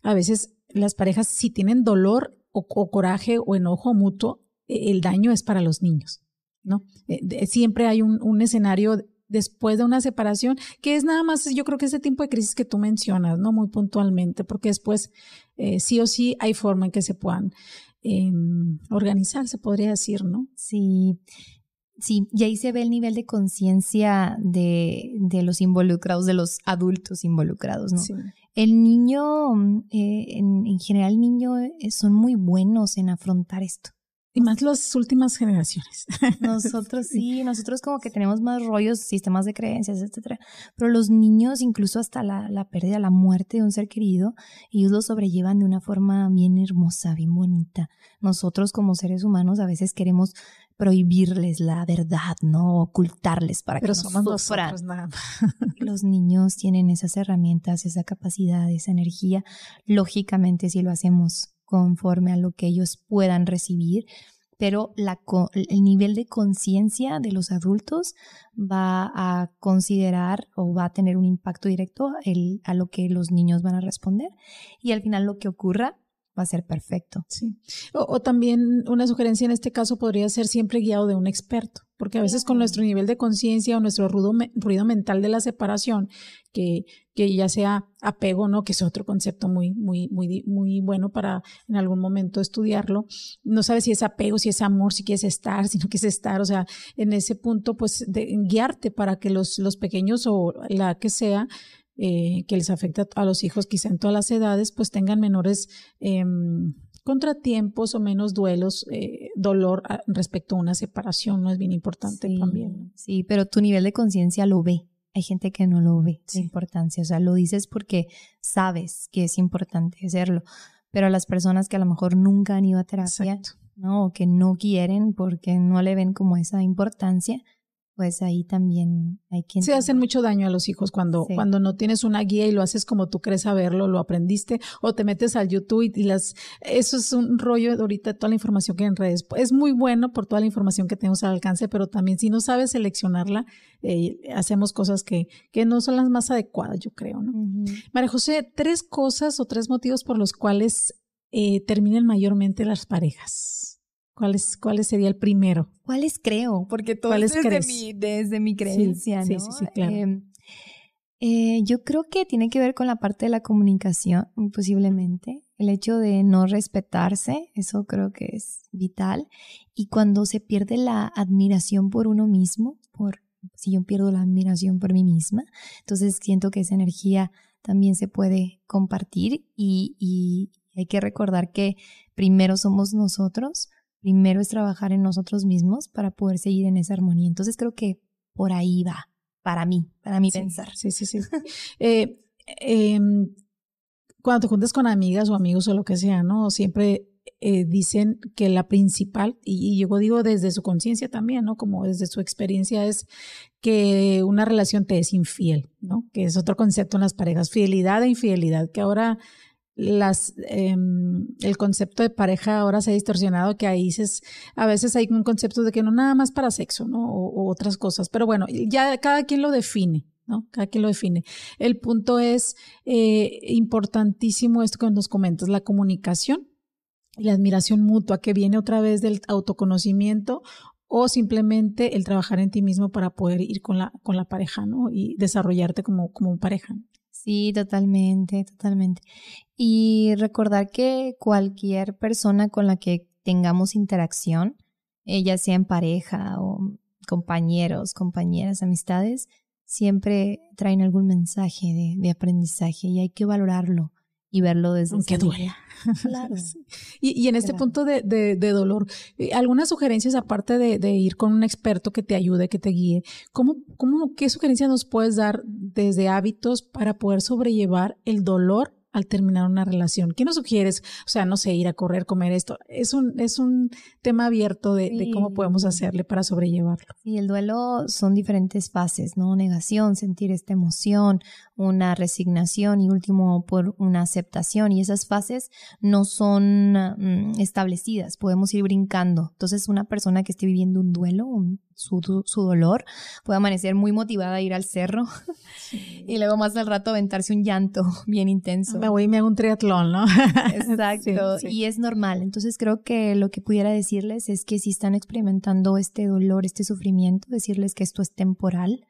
a veces las parejas si tienen dolor o, coraje o enojo mutuo, e, el daño es para los niños, ¿no? Eh, siempre hay un, un escenario después de una separación, que es nada más, yo creo que ese tipo de crisis que tú mencionas, ¿no? Muy puntualmente, porque después eh, sí o sí hay forma en que se puedan organizar, se podría decir, ¿no? Sí. Sí, y ahí se ve el nivel de conciencia de, de, los involucrados, de los adultos involucrados, ¿no? El niño, eh, en, en, general, el niño eh, son muy buenos en afrontar esto. Y más las últimas generaciones. Nosotros sí, nosotros como que tenemos más rollos, sistemas de creencias, etcétera. Pero los niños, incluso hasta la, la pérdida, la muerte de un ser querido, ellos lo sobrellevan de una forma bien hermosa, bien bonita. Nosotros como seres humanos a veces queremos prohibirles la verdad, ¿no? Ocultarles para que no sufran. Los niños tienen esas herramientas, esa capacidad, esa energía. Lógicamente, si lo hacemos conforme a lo que ellos puedan recibir, pero el nivel de conciencia de los adultos va a considerar o va a tener un impacto directo a lo que los niños van a responder. Y al final lo que ocurra va a ser perfecto. Sí. O, también una sugerencia en este caso podría ser siempre guiado de un experto, porque a veces con nuestro nivel de conciencia o nuestro ruido, ruido mental de la separación, que, que ya sea apego, ¿no? Que es otro concepto muy, muy, muy, muy bueno para en algún momento estudiarlo. No sabes si es apego, si es amor, si quieres estar, si no quieres estar. O sea, en ese punto, pues, de guiarte para que los, los pequeños o la que sea, eh, que les afecta a los hijos quizá en todas las edades, pues tengan menores em, contratiempos o menos duelos, eh, dolor ah, respecto a una separación, no es bien importante también. Sí, pero tu nivel de conciencia lo ve. Hay gente que no lo ve, la importancia. O sea, lo dices porque sabes que es importante hacerlo. Pero a las personas que a lo mejor nunca han ido a terapia, ¿no? O que no quieren porque no le ven como esa importancia, pues ahí también hay que... Se hacen mucho daño a los hijos cuando, cuando no tienes una guía y lo haces como tú crees saberlo, lo aprendiste, o te metes al YouTube y, las... Eso es un rollo de ahorita, toda la información que hay en redes. Es muy bueno por toda la información que tenemos al alcance, pero también si no sabes seleccionarla, eh, hacemos cosas que, que no son las más adecuadas, yo creo, ¿no? María José, tres cosas o tres motivos por los cuales eh, terminan mayormente las parejas. ¿Cuál, es, ¿Cuál sería el primero? ¿Cuáles creo? Porque todo es desde mi, desde mi creencia, sí, ¿no? Sí, sí, claro. Em, eh, yo creo que tiene que ver con la parte de la comunicación, posiblemente. El hecho de no respetarse, eso creo que es vital. Y cuando se pierde la admiración por uno mismo, por si yo pierdo la admiración por mí misma, entonces siento que esa energía también se puede compartir y, y hay que recordar que primero somos nosotros primero es trabajar en nosotros mismos para poder seguir en esa armonía. Entonces creo que por ahí va, para mí, para mí pensar. Sí, sí, sí. eh, em, cuando te juntas con amigas o amigos o lo que sea, ¿no? Siempre eh, dicen que la principal, y, yo digo desde su conciencia también, ¿no? Como desde su experiencia, es que una relación te es infiel, ¿no? Que es otro concepto en las parejas, fidelidad e infidelidad, que ahora las em, el concepto de pareja ahora se ha distorsionado que ahí es, a veces hay un concepto de que no nada más para sexo no o, otras cosas. Pero bueno ya cada quien lo define no cada quien lo define. El punto es eh, importantísimo esto que nos comentas la comunicación la admiración mutua que viene otra vez del autoconocimiento o simplemente el trabajar en ti mismo para poder ir con la con la pareja no y desarrollarte como como pareja Sí, totalmente, totalmente. Y recordar que cualquier persona con la que tengamos interacción, ella sea en pareja o compañeros, compañeras, amistades, siempre traen algún mensaje de, de aprendizaje y hay que valorarlo y verlo desde Aunque duela. Claro. y, y, en este punto de, de, de, dolor, eh, algunas sugerencias aparte de, de, ir con un experto que te ayude, que te guíe, ¿cómo, cómo, ¿qué sugerencias nos puedes dar desde hábitos para poder sobrellevar el dolor al terminar una relación? ¿Qué nos sugieres? O sea, no sé, ir a correr, comer esto. Es un, es un tema abierto de, sí. de cómo podemos hacerle para sobrellevarlo. Sí, el duelo son diferentes fases, ¿no? Negación, sentir esta emoción, una resignación y último por una aceptación. Y esas fases no son mm, establecidas, podemos ir brincando. Entonces, una persona que esté viviendo un duelo, un, su, su, dolor, puede amanecer muy motivada a ir al cerro sí. y luego más al rato aventarse un llanto bien intenso. Me voy y me hago un triatlón, ¿no? Exacto. Sí, sí. Y es normal. Entonces creo que lo que pudiera decirles es que si están experimentando este dolor, este sufrimiento, decirles que esto es temporal,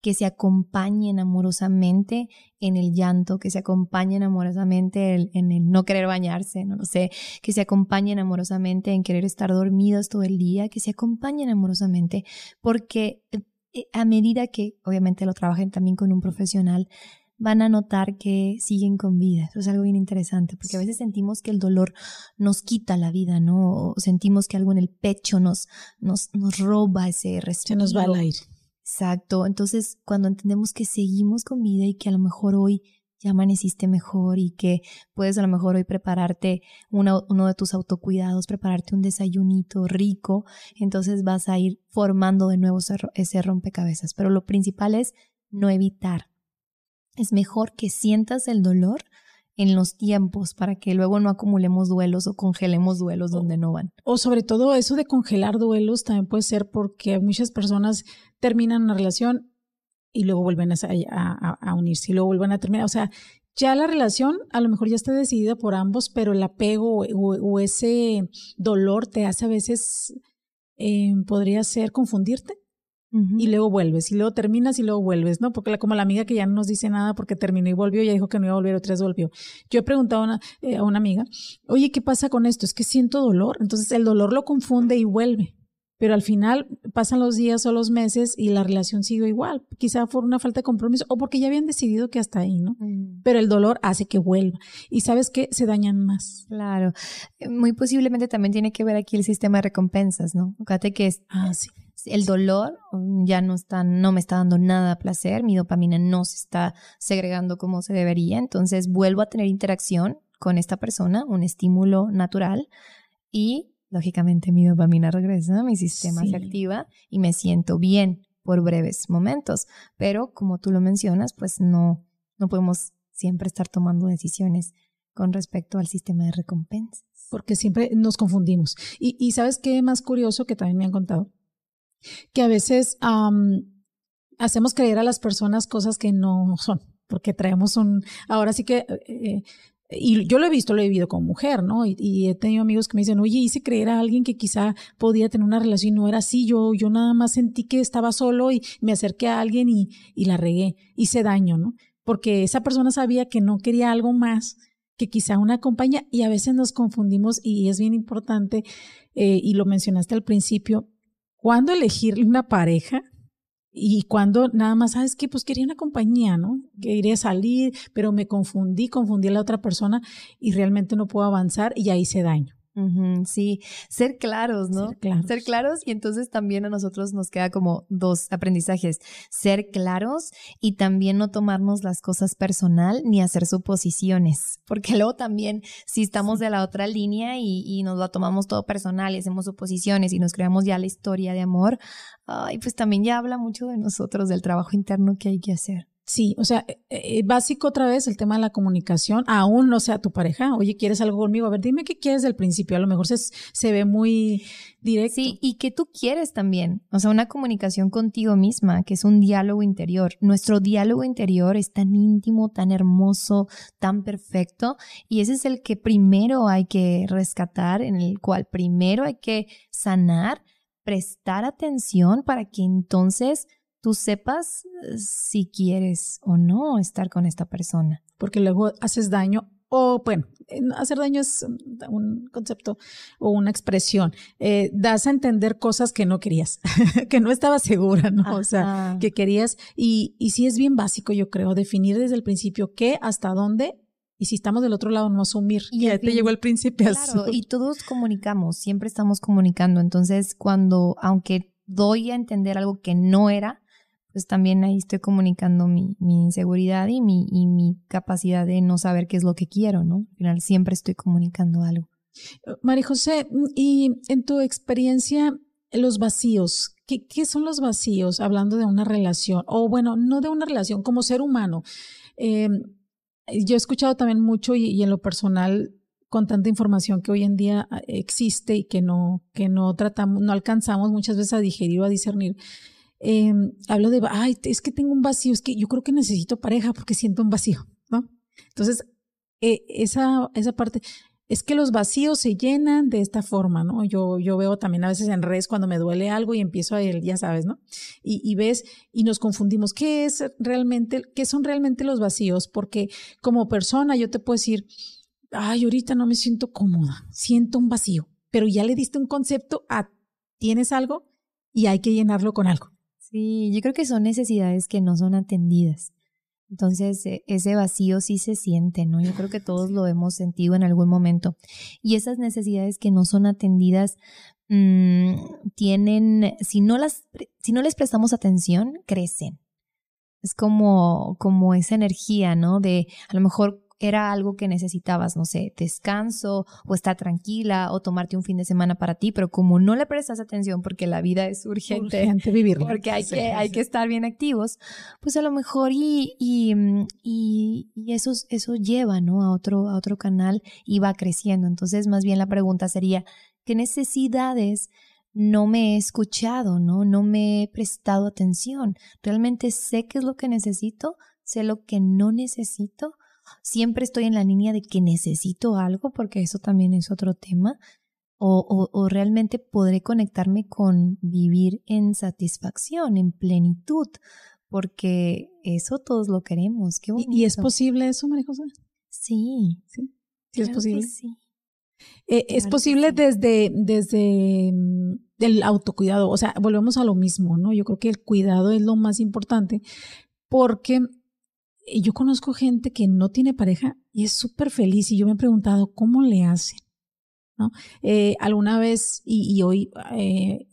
que se acompañen amorosamente en el llanto, que se acompañen amorosamente en, en el no querer bañarse, no lo sé, que se acompañen amorosamente en querer estar dormidos todo el día, que se acompañen amorosamente, porque a medida que obviamente lo trabajen también con un profesional, van a notar que siguen con vida. Eso es algo bien interesante, porque a veces sentimos que el dolor nos quita la vida, ¿no? O sentimos que algo en el pecho nos, nos, nos roba ese respiro. Se nos va el aire. Exacto. Entonces, cuando entendemos que seguimos con vida y que a lo mejor hoy ya amaneciste mejor y que puedes a lo mejor hoy prepararte uno de tus autocuidados, prepararte un desayunito rico, entonces vas a ir formando de nuevo ese rompecabezas. Pero lo principal es no evitar. Es mejor que sientas el dolor en los tiempos para que luego no acumulemos duelos o congelemos duelos donde no van. O sobre todo eso de congelar duelos también puede ser porque muchas personas terminan una relación y luego vuelven a, a, a, unirse y luego vuelven a terminar. O sea, ya la relación a lo mejor ya está decidida por ambos, pero el apego o, o ese dolor te hace a veces, eh, podría ser confundirte. Uh -huh. Y luego vuelves, y luego terminas y luego vuelves, ¿no? Porque la, como la amiga que ya no nos dice nada porque terminó y volvió, ya dijo que no iba a volver, otra vez volvió. Yo he preguntado a una, eh, a una amiga, oye, ¿qué pasa con esto? Es que siento dolor. Entonces el dolor lo confunde y vuelve. Pero al final pasan los días o los meses y la relación sigue igual. Quizá por una falta de compromiso o porque ya habían decidido que hasta ahí, ¿no? Mm. Pero el dolor hace que vuelva. Y sabes que se dañan más. Claro. Muy posiblemente también tiene que ver aquí el sistema de recompensas, ¿no? Fíjate que es, ah, sí el dolor mm, ya no está, no me está dando nada placer, mi dopamina no se está segregando como se debería, entonces vuelvo a tener interacción con esta persona, un estímulo natural y lógicamente mi dopamina regresa, mi sistema sí. se activa y me siento bien por breves momentos, pero como tú lo mencionas, pues no, no podemos siempre estar tomando decisiones con respecto al sistema de recompensas. Porque siempre nos confundimos. Y, y sabes qué más curioso que también me han contado, que a veces hacemos creer a las personas cosas que no son, porque traemos un, ahora sí que, eh, y yo lo he visto, lo he vivido como mujer, ¿no? Y, y, he tenido amigos que me dicen, oye, hice creer a alguien que quizá podía tener una relación y no era así, yo, yo nada más sentí que estaba solo y me acerqué a alguien y, y la regué, hice daño, ¿no? Porque esa persona sabía que no quería algo más que quizá una compañía y a veces nos confundimos y es bien importante, eh, y lo mencionaste al principio, cuándo elegir una pareja y cuando nada más, ¿sabes qué? Pues quería una compañía, ¿no? Quería salir, pero me confundí, confundí a la otra persona y realmente no puedo avanzar y ahí hice daño. Sí, ser claros, ¿no? Ser claros. ser claros. y entonces también a nosotros nos queda como dos aprendizajes, ser claros y también no tomarnos las cosas personal ni hacer suposiciones, porque luego también si estamos de la otra línea y, y nos lo tomamos todo personal y hacemos suposiciones y nos creamos ya la historia de amor, ay, pues también ya habla mucho de nosotros, del trabajo interno que hay que hacer. Sí, o sea, eh, básico otra vez el tema de la comunicación, aún no sea tu pareja, oye, ¿quieres algo conmigo? A ver, dime qué quieres del principio, a lo mejor se, se ve muy directo. Sí, y que tú quieres también, o sea, una comunicación contigo misma, que es un diálogo interior. Nuestro diálogo interior es tan íntimo, tan hermoso, tan perfecto, y ese es el que primero hay que rescatar, en el cual primero hay que sanar, prestar atención para que entonces tú sepas eh, si quieres o no estar con esta persona. Porque luego haces daño o bueno, hacer daño es un concepto o una expresión. Eh, das a entender cosas que no querías, que no estabas segura, ¿no? O sea, que querías. Y, y sí es bien básico, yo creo, definir desde el principio qué, hasta dónde. Y si estamos del otro lado, no asumir. Y ya te llegó el príncipe claro, Y todos comunicamos, siempre estamos comunicando. Entonces, cuando, aunque doy a entender algo que no era, pues también ahí estoy comunicando mi, inseguridad y mi, y mi capacidad de no saber qué es lo que quiero, ¿no? Al final siempre estoy comunicando algo. María José, y en tu experiencia, los vacíos, ¿qué, ¿qué, son los vacíos? Hablando de una relación, o bueno, no de una relación, como ser humano. Em, yo he escuchado también mucho y, y, en lo personal, con tanta información que hoy en día ah, existe y que no, que no tratamos, no alcanzamos muchas veces a digerir o a discernir eh, hablo de, ay, es que tengo un vacío, es que yo creo que necesito pareja porque siento un vacío, ¿no? Entonces, eh, esa, esa parte, es que los vacíos se llenan de esta forma, ¿no? Yo, yo veo también a veces en redes cuando me duele algo y empiezo a él, ya sabes, ¿no? Y, y, ves y nos confundimos. ¿Qué es realmente, qué son realmente los vacíos? Porque como persona yo te puedo decir, ay, ahorita no me siento cómoda, siento un vacío, pero ya le diste un concepto a, tienes algo y hay que llenarlo con algo. Sí, yo creo que son necesidades que no son atendidas. Entonces, e, ese vacío sí se siente, ¿no? Yo creo que todos lo hemos sentido en algún momento. Y esas necesidades que no son atendidas mmm, tienen, si no las, si no les prestamos atención, crecen. Es como, como esa energía, ¿no? De a lo mejor era algo que necesitabas, no sé, descanso o estar tranquila o tomarte un fin de semana para ti, pero como no le prestas atención porque la vida es urgente, urgente vivirla. porque hay, que, hay que estar bien activos, pues a lo mejor y, y, y, y, eso, eso lleva ¿no? a, otro, a otro canal y va creciendo. Entonces, más bien la pregunta sería, ¿qué necesidades no me he escuchado, ¿no? No me he prestado atención. ¿Realmente sé qué es lo que necesito? ¿Sé lo que no necesito? Siempre estoy en la línea de que necesito algo, porque eso también es otro tema, o, o, realmente podré conectarme con vivir en satisfacción, en plenitud, porque eso todos lo queremos. Qué ¿Y es posible eso, María José? Sí. Sí, es posible. Sí. Eh, es posible desde, desde mm, el autocuidado, o sea, volvemos a lo mismo, ¿no? Yo creo que el cuidado es lo más importante porque yo conozco gente que no tiene pareja y es súper feliz y yo me he preguntado cómo le hacen. ¿No? Eh, alguna vez, y, hoy, eh,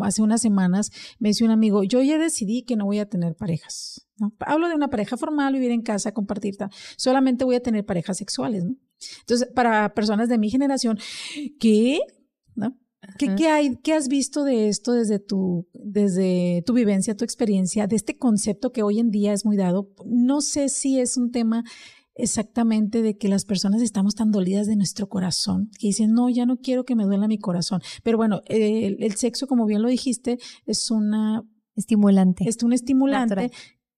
hace unas semanas, me dice un amigo, yo ya decidí que no voy a tener parejas. ¿no? Hablo de una pareja formal, vivir en casa, compartir, solamente voy a tener parejas sexuales. Entonces, para personas de mi generación, ¿qué? ¿No? ¿Qué, hay, ¿Qué has visto de esto desde tu, desde tu vivencia, tu experiencia, de este concepto que hoy en día es muy dado? No sé si es un tema exactamente de que las personas estamos tan dolidas de nuestro corazón, que dicen, no, ya no quiero que me duela mi corazón. Pero bueno, el, sexo, como bien lo dijiste, es una... Estimulante. Es un estimulante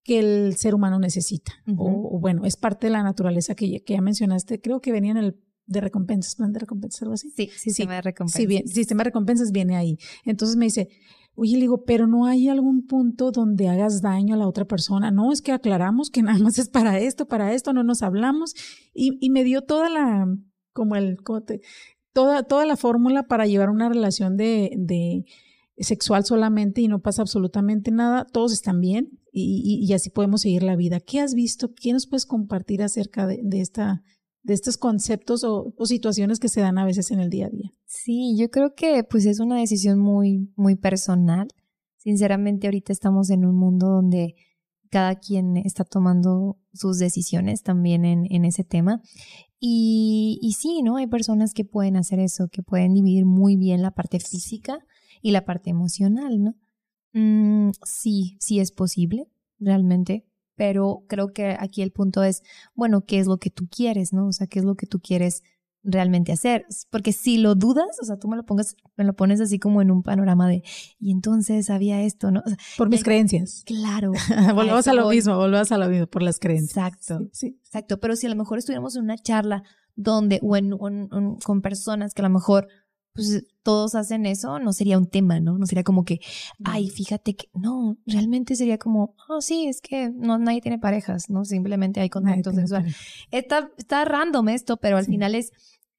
que el ser humano necesita. o, bueno, es parte de la naturaleza que, que ya mencionaste. Creo que venía en el de recompensas, plan de recompensas, algo así. Sí, sistema de recompensas. Sí, bien, sistema de recompensas viene ahí. Entonces me dice, oye, le digo, pero no hay algún punto donde hagas daño a la otra persona. No, es que aclaramos que nada más es para esto, para esto, no nos hablamos. Y, y me dio toda la, como el, toda, toda la fórmula para llevar una relación de, de sexual solamente y no pasa absolutamente nada, todos están bien y, y, así podemos seguir la vida. ¿Qué has visto? ¿Qué nos puedes compartir acerca de, de esta de estos conceptos o, situaciones que se dan a veces en el día a día. Sí, yo creo que pues es una decisión muy, muy personal. Sinceramente, ahorita estamos en un mundo donde cada quien está tomando sus decisiones también en, en ese tema. Y, y, sí, ¿no? Hay personas que pueden hacer eso, que pueden dividir muy bien la parte física y la parte emocional, ¿no? Mm, sí, sí es posible, realmente pero creo que aquí el punto es, bueno, ¿qué es lo que tú quieres, no? O sea, ¿qué es lo que tú quieres realmente hacer? Porque si lo dudas, o sea, tú me lo pongas, me lo pones así como en un panorama de, y entonces había esto, ¿no? por mis creencias. Claro. volvemos a, lo mismo, volvemos a lo mismo, por las creencias. Exacto. Sí, Exacto. Pero si a lo mejor estuviéramos en una charla donde, o en, con personas que a lo mejor pues todos hacen eso, no sería un tema, ¿no? No sería como que, ay, fíjate que, no, realmente sería como, oh, sí, es que no, nadie tiene parejas, ¿no? Simplemente hay contacto sexual. Está, está random esto, pero al final es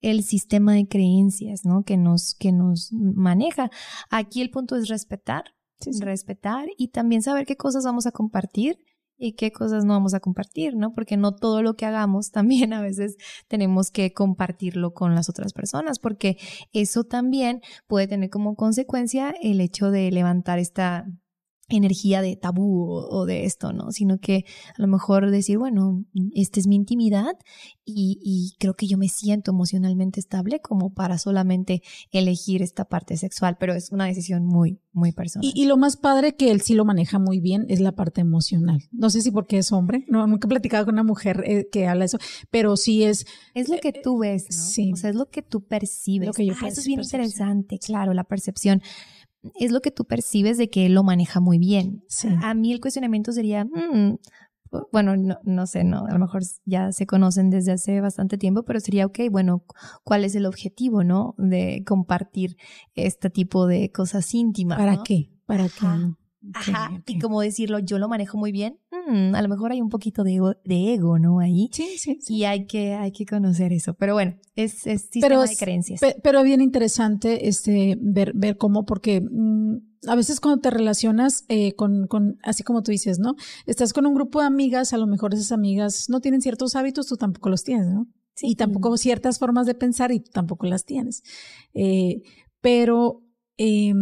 el sistema de creencias, ¿no? Que nos, que nos maneja. Aquí el punto es respetar, respetar y también saber qué cosas vamos a compartir y qué cosas no vamos a compartir, ¿no? Porque no todo lo que hagamos también a veces tenemos que compartirlo con las otras personas, porque eso también puede tener como consecuencia el hecho de levantar esta energía de tabú o, de esto, ¿no? Sino que a lo mejor decir, bueno, esta es mi intimidad y, creo que yo me siento emocionalmente estable como para solamente elegir esta parte sexual, pero es una decisión muy, muy personal. Y, lo más padre que él sí lo maneja muy bien es la parte emocional. No sé si porque es hombre, no, nunca he platicado con una mujer eh, que habla eso, pero sí es... Es lo que tú ves, ¿no? Sí. O sea, es lo que tú percibes. Lo que yo ah, eso es bien interesante, claro, la percepción es lo que tú percibes de que él lo maneja muy bien. A mí el cuestionamiento sería, mm, bueno, no, sé, no, a lo mejor ya se conocen desde hace bastante tiempo, pero sería, ok, bueno, ¿cuál es el objetivo, no? De compartir este tipo de cosas íntimas. ¿Para qué? ¿Para qué? Ajá, y como decirlo, yo lo manejo muy bien, mm, a lo mejor hay un poquito de ego, de ego, ¿no? Ahí. Sí, sí, Y hay que, hay que conocer eso. Pero bueno, es, es sistema pero, de creencias. Pero bien interesante este, ver, ver cómo, porque mm, a veces cuando te relacionas eh, con, con, así como tú dices, ¿no? Estás con un grupo de amigas, a lo mejor esas amigas no tienen ciertos hábitos, tú tampoco los tienes, ¿no? Sí. Y tampoco ciertas formas de pensar y tú tampoco las tienes. Eh, pero eh,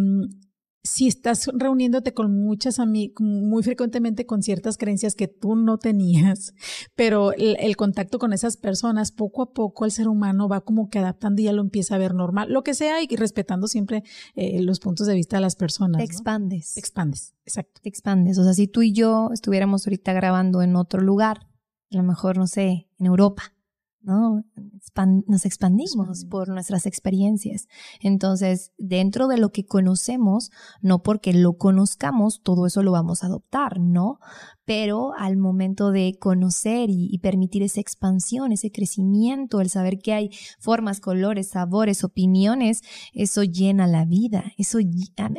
si estás reuniéndote con muchas amigas, muy frecuentemente con ciertas creencias que tú no tenías, pero el, contacto con esas personas, poco a poco el ser humano va como que adaptando y ya lo empieza a ver normal, lo que sea y respetando siempre eh, los puntos de vista de las personas. Te expandes. expandes, exacto. Te expandes. O sea, si tú y yo estuviéramos ahorita grabando en otro lugar, a lo mejor, no sé, en Europa, ¿no? nos expandimos por nuestras experiencias. Entonces, dentro de lo que conocemos, no porque lo conozcamos, todo eso lo vamos a adoptar, ¿no? pero al momento de conocer y, permitir esa expansión, ese crecimiento, el saber que hay formas, colores, sabores, opiniones, eso llena la vida. Eso,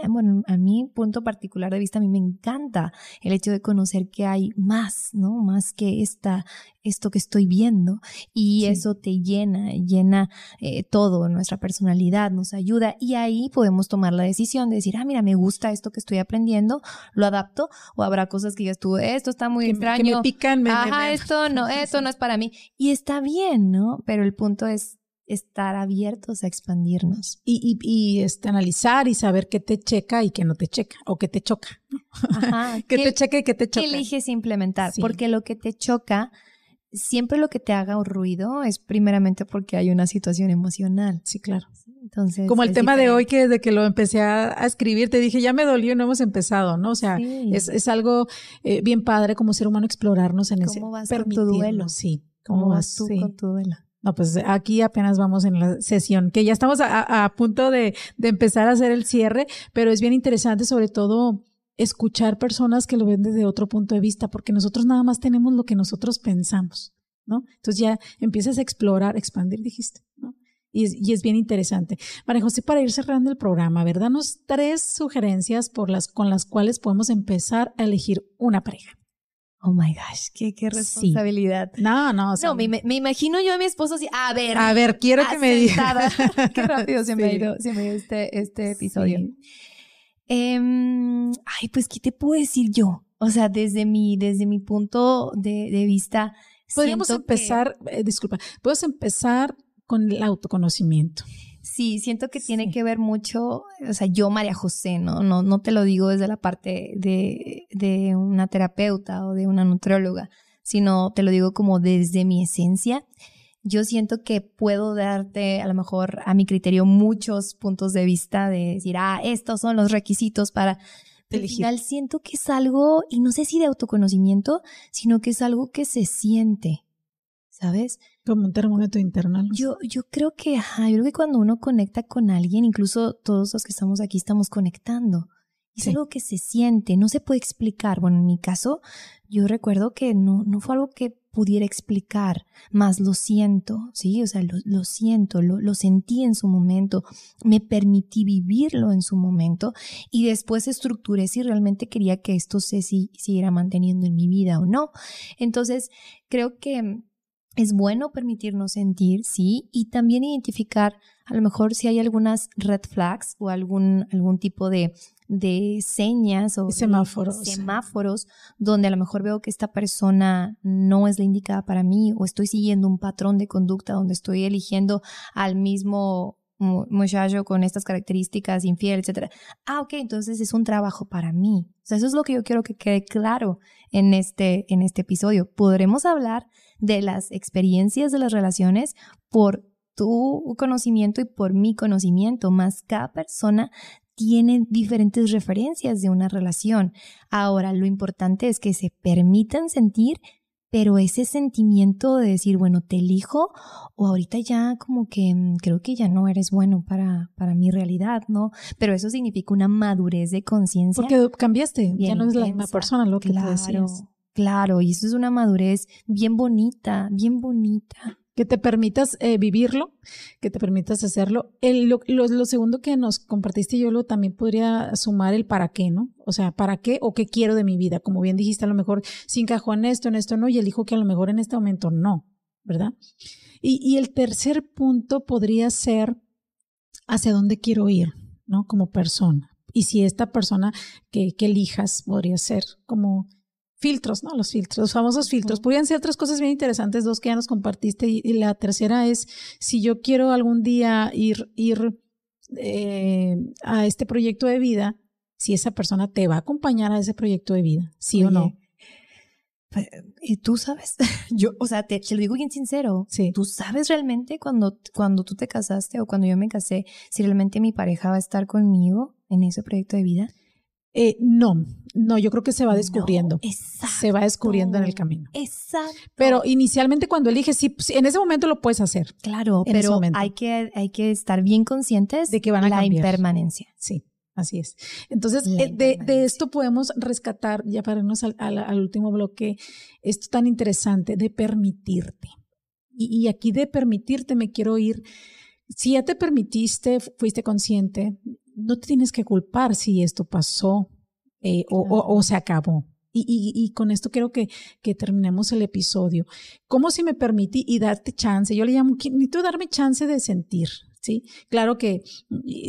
bueno, a mi punto particular de vista, a mí me encanta el hecho de conocer que hay más, ¿no? Más que esta, esto que estoy viendo. Y eso te llena, llena eh, todo, nuestra personalidad, nos ayuda. Y ahí podemos tomar la decisión de decir, ah, mira, me gusta esto que estoy aprendiendo, lo adapto, o habrá cosas que ya estuve, esto está muy extraño. Que me pican, me, Ajá, esto no, esto no es para mí. Y está bien, ¿no? Pero el punto es estar abiertos a expandirnos. Y, y, este, analizar y saber qué te checa y qué no te checa, o qué te choca. Ajá. ¿Qué, te checa y qué te choca. ¿Qué eliges implementar? Porque lo que te choca, siempre lo que te haga un ruido es primeramente porque hay una situación emocional. Sí, claro. Entonces, Como el tema de hoy que desde que lo empecé a, escribir, te dije, ya me dolió y no hemos empezado, ¿no? O sea, es, es, algo eh, bien padre como ser humano explorarnos en ese. ¿Cómo vas con tu duelo? Sí. ¿Cómo, vas tú con tu duelo? No, pues aquí apenas vamos en la sesión, que ya estamos a, a punto de, de, empezar a hacer el cierre, pero es bien interesante sobre todo escuchar personas que lo ven desde otro punto de vista, porque nosotros nada más tenemos lo que nosotros pensamos, ¿no? Entonces ya empiezas a explorar, expandir, dijiste, ¿no? Y es, bien interesante. María José, para ir cerrando el programa, ¿verdad? Danos tres sugerencias por las, con las cuales podemos empezar a elegir una pareja. Oh my gosh, qué, qué responsabilidad. No, no. no, me, me, imagino yo a mi esposo así, a ver. A ver, quiero que me diga. qué rápido se, me ha ido, se me ha ido este, este episodio. Em, ay, pues, ¿qué te puedo decir yo? O sea, desde mi, desde mi punto de, de vista. Podríamos empezar, eh, disculpa, puedes empezar con el autoconocimiento. Sí, siento que tiene que ver mucho, o sea, yo María José, ¿no? No, no te lo digo desde la parte de, de una terapeuta o de una nutrióloga, sino te lo digo como desde mi esencia. Yo siento que puedo darte, a lo mejor, a mi criterio, muchos puntos de vista de decir, ah, estos son los requisitos para... Pero al final siento que es algo, y no sé si de autoconocimiento, sino que es algo que se siente, ¿sabes? Como un termómetro interno. Yo, yo creo que, ajá, yo creo que cuando uno conecta con alguien, incluso todos los que estamos aquí estamos conectando. Es algo que se siente, no se puede explicar. Bueno, en mi caso, yo recuerdo que no, no fue algo que pudiera explicar, más lo siento, ¿sí? O sea, lo, siento, lo, lo, sentí en su momento, me permití vivirlo en su momento y después estructuré si realmente quería que esto se siguiera manteniendo en mi vida o no. Entonces, creo que es bueno permitirnos sentir, sí, y también identificar a lo mejor si hay algunas red flags o algún, algún tipo de, de señas o semáforos. semáforos donde a lo mejor veo que esta persona no es la indicada para mí o estoy siguiendo un patrón de conducta donde estoy eligiendo al mismo muchacho con estas características, infiel, etcétera. Ah, ok, entonces es un trabajo para mí. O sea, eso es lo que yo quiero que quede claro en este, en este episodio. Podremos hablar de las experiencias de las relaciones por tu conocimiento y por mi conocimiento, más cada persona tiene diferentes referencias de una relación. Ahora, lo importante es que se permitan sentir pero ese sentimiento de decir, bueno, te elijo o ahorita ya como que mm, creo que ya no eres bueno para, para mi realidad, ¿no? Pero eso significa una madurez de conciencia. Porque cambiaste, ya no es la misma persona lo que claro, decías. Claro, y eso es una madurez bien bonita, bien bonita que te permitas eh, vivirlo, que te permitas hacerlo. El, lo, segundo que nos compartiste, yo lo también podría sumar el para qué, ¿no? O sea, ¿para qué o qué quiero de mi vida? Como bien dijiste, a lo mejor sin encajó en esto, en esto no, y elijo que a lo mejor en este momento no, ¿verdad? Y, y el tercer punto podría ser hacia dónde quiero ir, ¿no? Como persona. Y si esta persona que elijas podría ser como filtros, ¿no? Los filtros, los famosos filtros. Podrían ser tres cosas bien interesantes, dos que ya nos compartiste, y, la tercera es si yo quiero algún día ir, ir eh, a este proyecto de vida, si esa persona te va a acompañar a ese proyecto de vida, sí o no. Pues, y tú sabes, yo, o sea, te, te, lo digo bien sincero. Sí. Tú sabes realmente cuando, cuando tú te casaste o cuando yo me casé, si realmente mi pareja va a estar conmigo en ese proyecto de vida. Eh, no, no, yo creo que se va descubriendo. exacto. Se va descubriendo en el camino. Exacto. Pero inicialmente cuando eliges, sí, en ese momento lo puedes hacer. Claro, pero hay que, hay que estar bien conscientes de que van a la cambiar. impermanencia. Sí. Así es. Entonces, eh, de, de, esto podemos rescatar, ya para irnos al, al, último bloque, esto tan interesante de permitirte. Y, y, aquí de permitirte me quiero ir, si ya te permitiste, fuiste consciente, no te tienes que culpar si esto pasó eh, o, se acabó. Y, con esto quiero que, que terminemos el episodio. ¿Cómo si me permití y darte chance? Yo le llamo, necesito darme chance de sentir, ¿sí? Claro que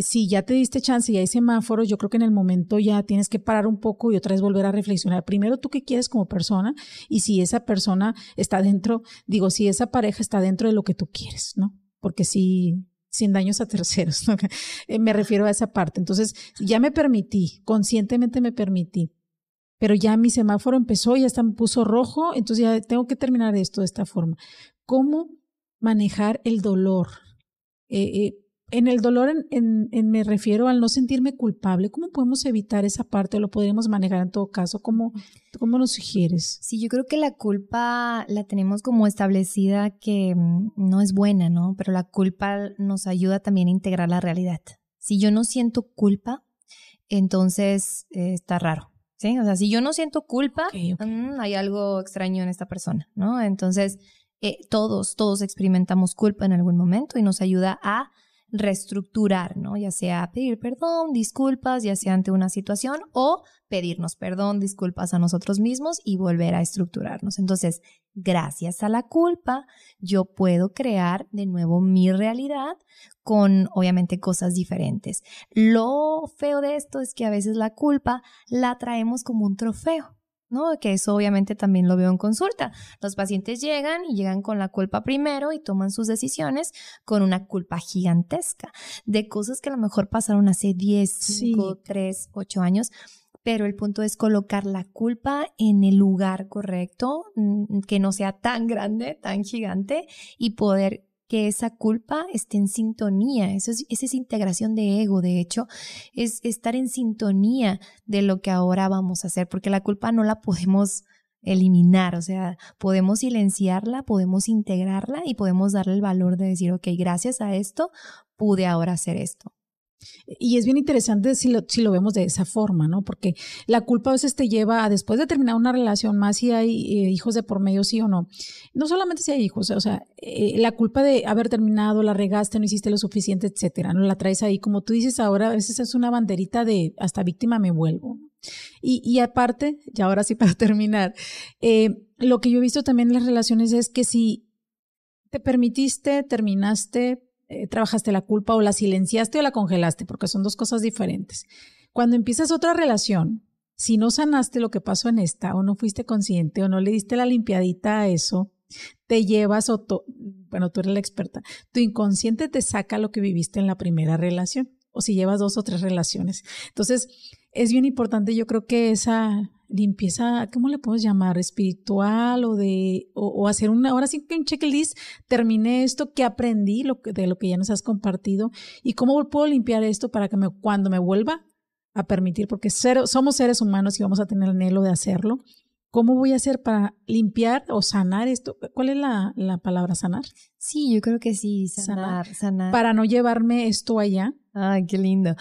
si ya te diste chance y hay semáforos, yo creo que en el momento ya tienes que parar un poco y otra vez volver a reflexionar. Primero, tú qué quieres como persona y si esa persona está dentro, digo, si esa pareja está dentro de lo que tú quieres, ¿no? Porque si sin daños a terceros. Eh, me refiero a esa parte. Entonces, ya me permití, conscientemente me permití, pero ya mi semáforo empezó, ya está, me puso rojo, entonces ya tengo que terminar esto de esta forma. ¿Cómo manejar el dolor? Eh, eh, en el dolor en, me refiero al no sentirme culpable. ¿Cómo podemos evitar esa parte? ¿Lo podríamos manejar en todo caso? ¿Cómo, ¿Cómo nos sugieres? Sí, yo creo que la culpa la tenemos como establecida que mm, no es buena, ¿no? Pero la culpa nos ayuda también a integrar la realidad. Si yo no siento culpa, entonces eh, está raro. ¿Sí? O sea, si yo no siento culpa, mm, hay algo extraño en esta persona, ¿no? Entonces, eh, todos, todos experimentamos culpa en algún momento y nos ayuda a reestructurar, ¿no? Ya sea pedir perdón, disculpas, ya sea ante una situación o pedirnos perdón, disculpas a nosotros mismos y volver a estructurarnos. Entonces, gracias a la culpa, yo puedo crear de nuevo mi realidad con obviamente cosas diferentes. Lo feo de esto es que a veces la culpa la traemos como un trofeo. ¿No? Que eso obviamente también lo veo en consulta. Los pacientes llegan y llegan con la culpa primero y toman sus decisiones con una culpa gigantesca de cosas que a lo mejor pasaron hace 10, 5, 3, 8 años. Pero el punto es colocar la culpa en el lugar correcto, mm, que no sea tan grande, tan gigante, y poder que esa culpa esté en sintonía. Eso es, esa es integración de ego, de hecho, es estar en sintonía de lo que ahora vamos a hacer, porque la culpa no la podemos eliminar, o sea, podemos silenciarla, podemos integrarla y podemos darle el valor de decir, ok, gracias a esto pude ahora hacer esto. Y es bien interesante si lo, si lo vemos de esa forma, ¿no? Porque la culpa a veces te lleva a después de terminar una relación, más si hay eh, hijos de por medio, sí o no. No solamente si hay hijos, o sea, eh, la culpa de haber terminado, la regaste, no hiciste lo suficiente, etcétera, ¿no? La traes ahí. Como tú dices ahora, a veces es una banderita de hasta víctima me vuelvo. Y, y aparte, y ahora sí para terminar, eh, lo que yo he visto también en las relaciones es que si te permitiste, terminaste, eh, trabajaste la culpa o la silenciaste o la congelaste, porque son dos cosas diferentes. Cuando empiezas otra relación, si no sanaste lo que pasó en esta, o no fuiste consciente, o no le diste la limpiadita a eso, te llevas, o bueno, tú eres la experta, tu inconsciente te saca lo que viviste en la primera relación, o si llevas dos o tres relaciones. Entonces, es bien importante, yo creo que esa limpieza, ¿cómo le podemos llamar? Espiritual o de, o, hacer una, ahora sí que un checklist, terminé esto, ¿qué aprendí lo que, de lo que ya nos has compartido? ¿Y cómo puedo limpiar esto para que me, cuando me vuelva a permitir, porque somos seres humanos y vamos a tener el anhelo de hacerlo, ¿Cómo voy a hacer para limpiar o sanar esto? ¿Cuál es la, la palabra sanar? Sí, yo creo que sí, sanar, sanar, Para no llevarme esto allá. Ay, qué lindo.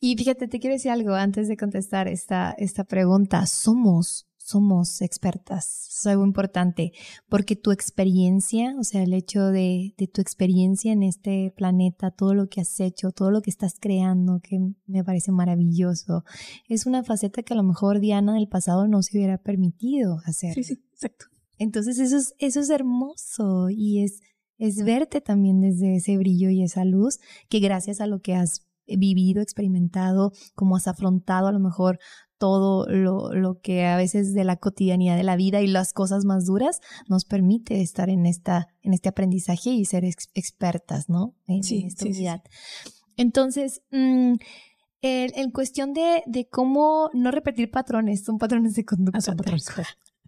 Y fíjate, te quiero decir algo antes de contestar esta, esta pregunta. Somos somos expertas. Es algo importante porque tu experiencia, o sea, el hecho de, tu experiencia en este planeta, todo lo que has hecho, todo lo que estás creando, que me parece maravilloso, es una faceta que a lo mejor Diana del pasado no se hubiera permitido hacer. Sí, sí, exacto. Entonces eso es, eso es hermoso y es, es verte también desde ese brillo y esa luz que gracias a lo que has vivido, experimentado, como has afrontado a lo mejor todo lo, lo, que a veces de la cotidianidad de la vida y las cosas más duras nos permite estar en, esta, en este aprendizaje y ser expertas, ¿no? En, sí, esta unidad. Entonces, mm, en cuestión de, de, cómo no repetir patrones, son patrones de conducta. Ah, son patrones.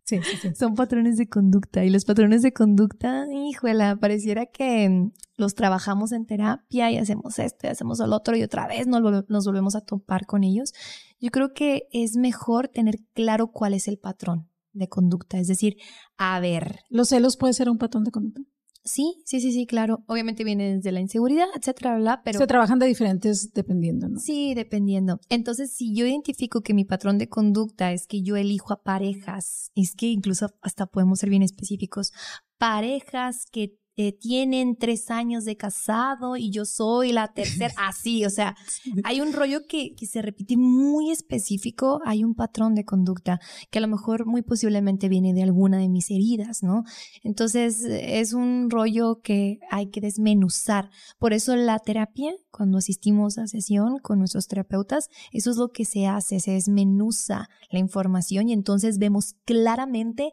Sí, sí, sí. Son patrones de conducta. Y los patrones de conducta, híjole, pareciera que mm, los trabajamos en terapia y hacemos esto y hacemos el otro y otra vez nos, nos volvemos a topar con ellos. Yo creo que es mejor tener claro cuál es el patrón de conducta. Es decir, a ver. ¿Los celos puede ser un patrón de conducta? Sí, sí, sí, sí, claro. Obviamente viene desde la inseguridad, etcétera, bla, pero. Se trabajan de diferentes dependiendo, ¿no? Sí, dependiendo. Entonces, si yo identifico que mi patrón de conducta es que yo elijo a parejas, es que incluso hasta podemos ser bien específicos, parejas que eh, tienen tres años de casado y yo soy la tercera, así, o sea, hay un rollo que, que, se repite muy específico, hay un patrón de conducta que a lo mejor muy posiblemente viene de alguna de mis heridas, ¿no? Entonces es un rollo que hay que desmenuzar. Por eso la terapia, cuando asistimos a sesión con nuestros terapeutas, eso es lo que se hace, se desmenuza la información y entonces vemos claramente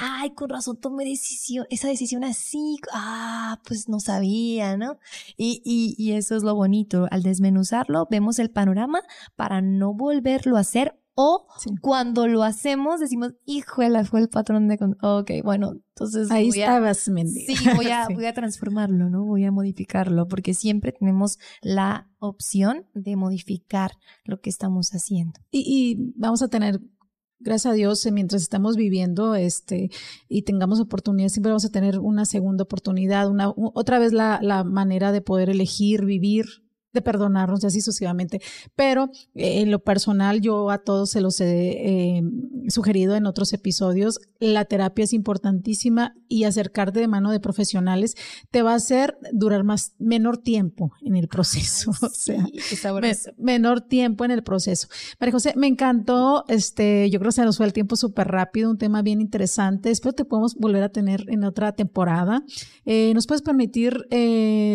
ay, con razón tomé decisión, esa decisión así, ah, pues no sabía, ¿no? Y, y, y eso es lo bonito, al desmenuzarlo vemos el panorama para no volverlo a hacer o cuando lo hacemos decimos, híjole, fue el patrón de... Ok, bueno, entonces... Ahí estabas, Sí, voy a, voy a transformarlo, ¿no? Voy a modificarlo, porque siempre tenemos la opción de modificar lo que estamos haciendo. Y, y vamos a tener gracias a Dios, eh, mientras estamos viviendo este, y tengamos oportunidad, siempre vamos a tener una segunda oportunidad, una, otra vez la, la manera de poder elegir, vivir de perdonarnos y así sucesivamente. Pero eh, en lo personal, yo a todos se los he eh, sugerido en otros episodios, la terapia es importantísima y acercarte de mano de profesionales te va a hacer durar más, menor tiempo en el proceso. o sea, menor tiempo en el proceso. María José, me encantó, este, yo creo que se nos fue el tiempo súper rápido, un tema bien interesante. Espero te podemos volver a tener en otra temporada. Eh, ¿Nos puedes permitir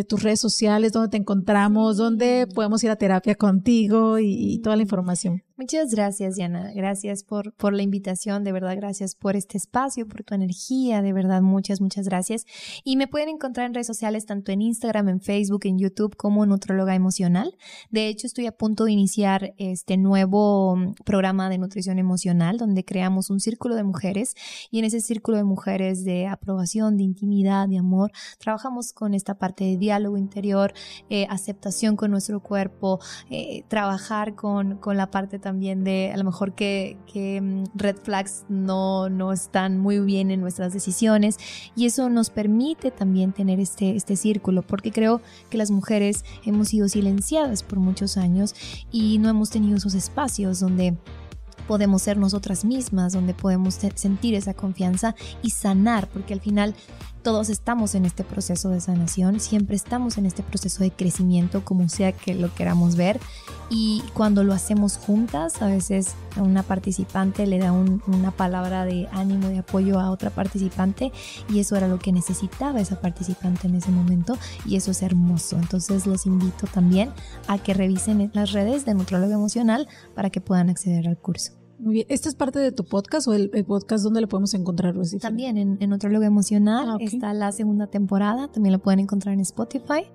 tus redes sociales, dónde te encontramos? dónde podemos ir a terapia contigo y, toda la información. Muchas gracias, Diana. Gracias por, por la invitación, de verdad, gracias por este espacio, por tu energía, de verdad, muchas, muchas gracias. Y me pueden encontrar en redes sociales, tanto en Instagram, en Facebook, en YouTube, como Nutróloga Emocional. De hecho, estoy a punto de iniciar este nuevo mm, programa de nutrición emocional, donde creamos un círculo de mujeres y en ese círculo de mujeres de aprobación, de intimidad, de amor, trabajamos con esta parte de diálogo interior, eh, aceptación con nuestro cuerpo, eh, trabajar con, con la parte también de a lo mejor que, que mm, red flags no, no están muy bien en nuestras decisiones y eso nos permite también tener este, este círculo porque creo que las mujeres hemos sido silenciadas por muchos años y no hemos tenido esos espacios donde podemos ser nosotras mismas, donde podemos sentir esa confianza y sanar, porque al final todos estamos en este proceso de sanación, siempre estamos en este proceso de crecimiento, como sea que lo queramos ver, y cuando lo hacemos juntas, a veces una participante le da una palabra de ánimo, de apoyo a otra participante, y eso era lo que necesitaba esa participante en ese momento, y eso es hermoso. Entonces los invito también a que revisen las redes de Nutrólogo Emocional para que puedan acceder al curso. Muy bien. ¿Este es parte de tu podcast o el, podcast donde lo podemos encontrar? También en, en Otro Emocional ah, está la segunda temporada. También lo pueden encontrar en Spotify.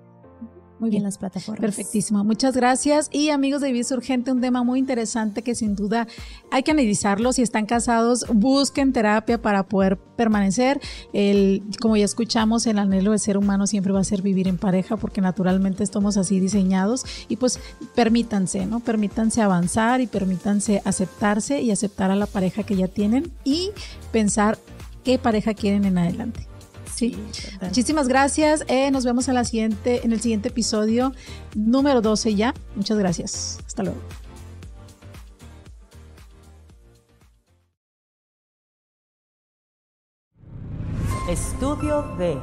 Muy bien. En las plataformas. Perfectísimo. Muchas gracias. Y amigos de Vida Urgente, un tema muy interesante que sin duda hay que analizarlo. Si están casados, busquen terapia para poder permanecer. El, como ya escuchamos, el anhelo del ser humano siempre va a ser vivir en pareja porque naturalmente estamos así diseñados. Y pues permítanse, ¿no? Permítanse avanzar y permítanse aceptarse y aceptar a la pareja que ya tienen y pensar qué pareja quieren en adelante. Sí. Muchísimas gracias. Eh, nos vemos en, la siguiente, en el siguiente episodio número 12 ya. Muchas gracias. Hasta luego. Estudio de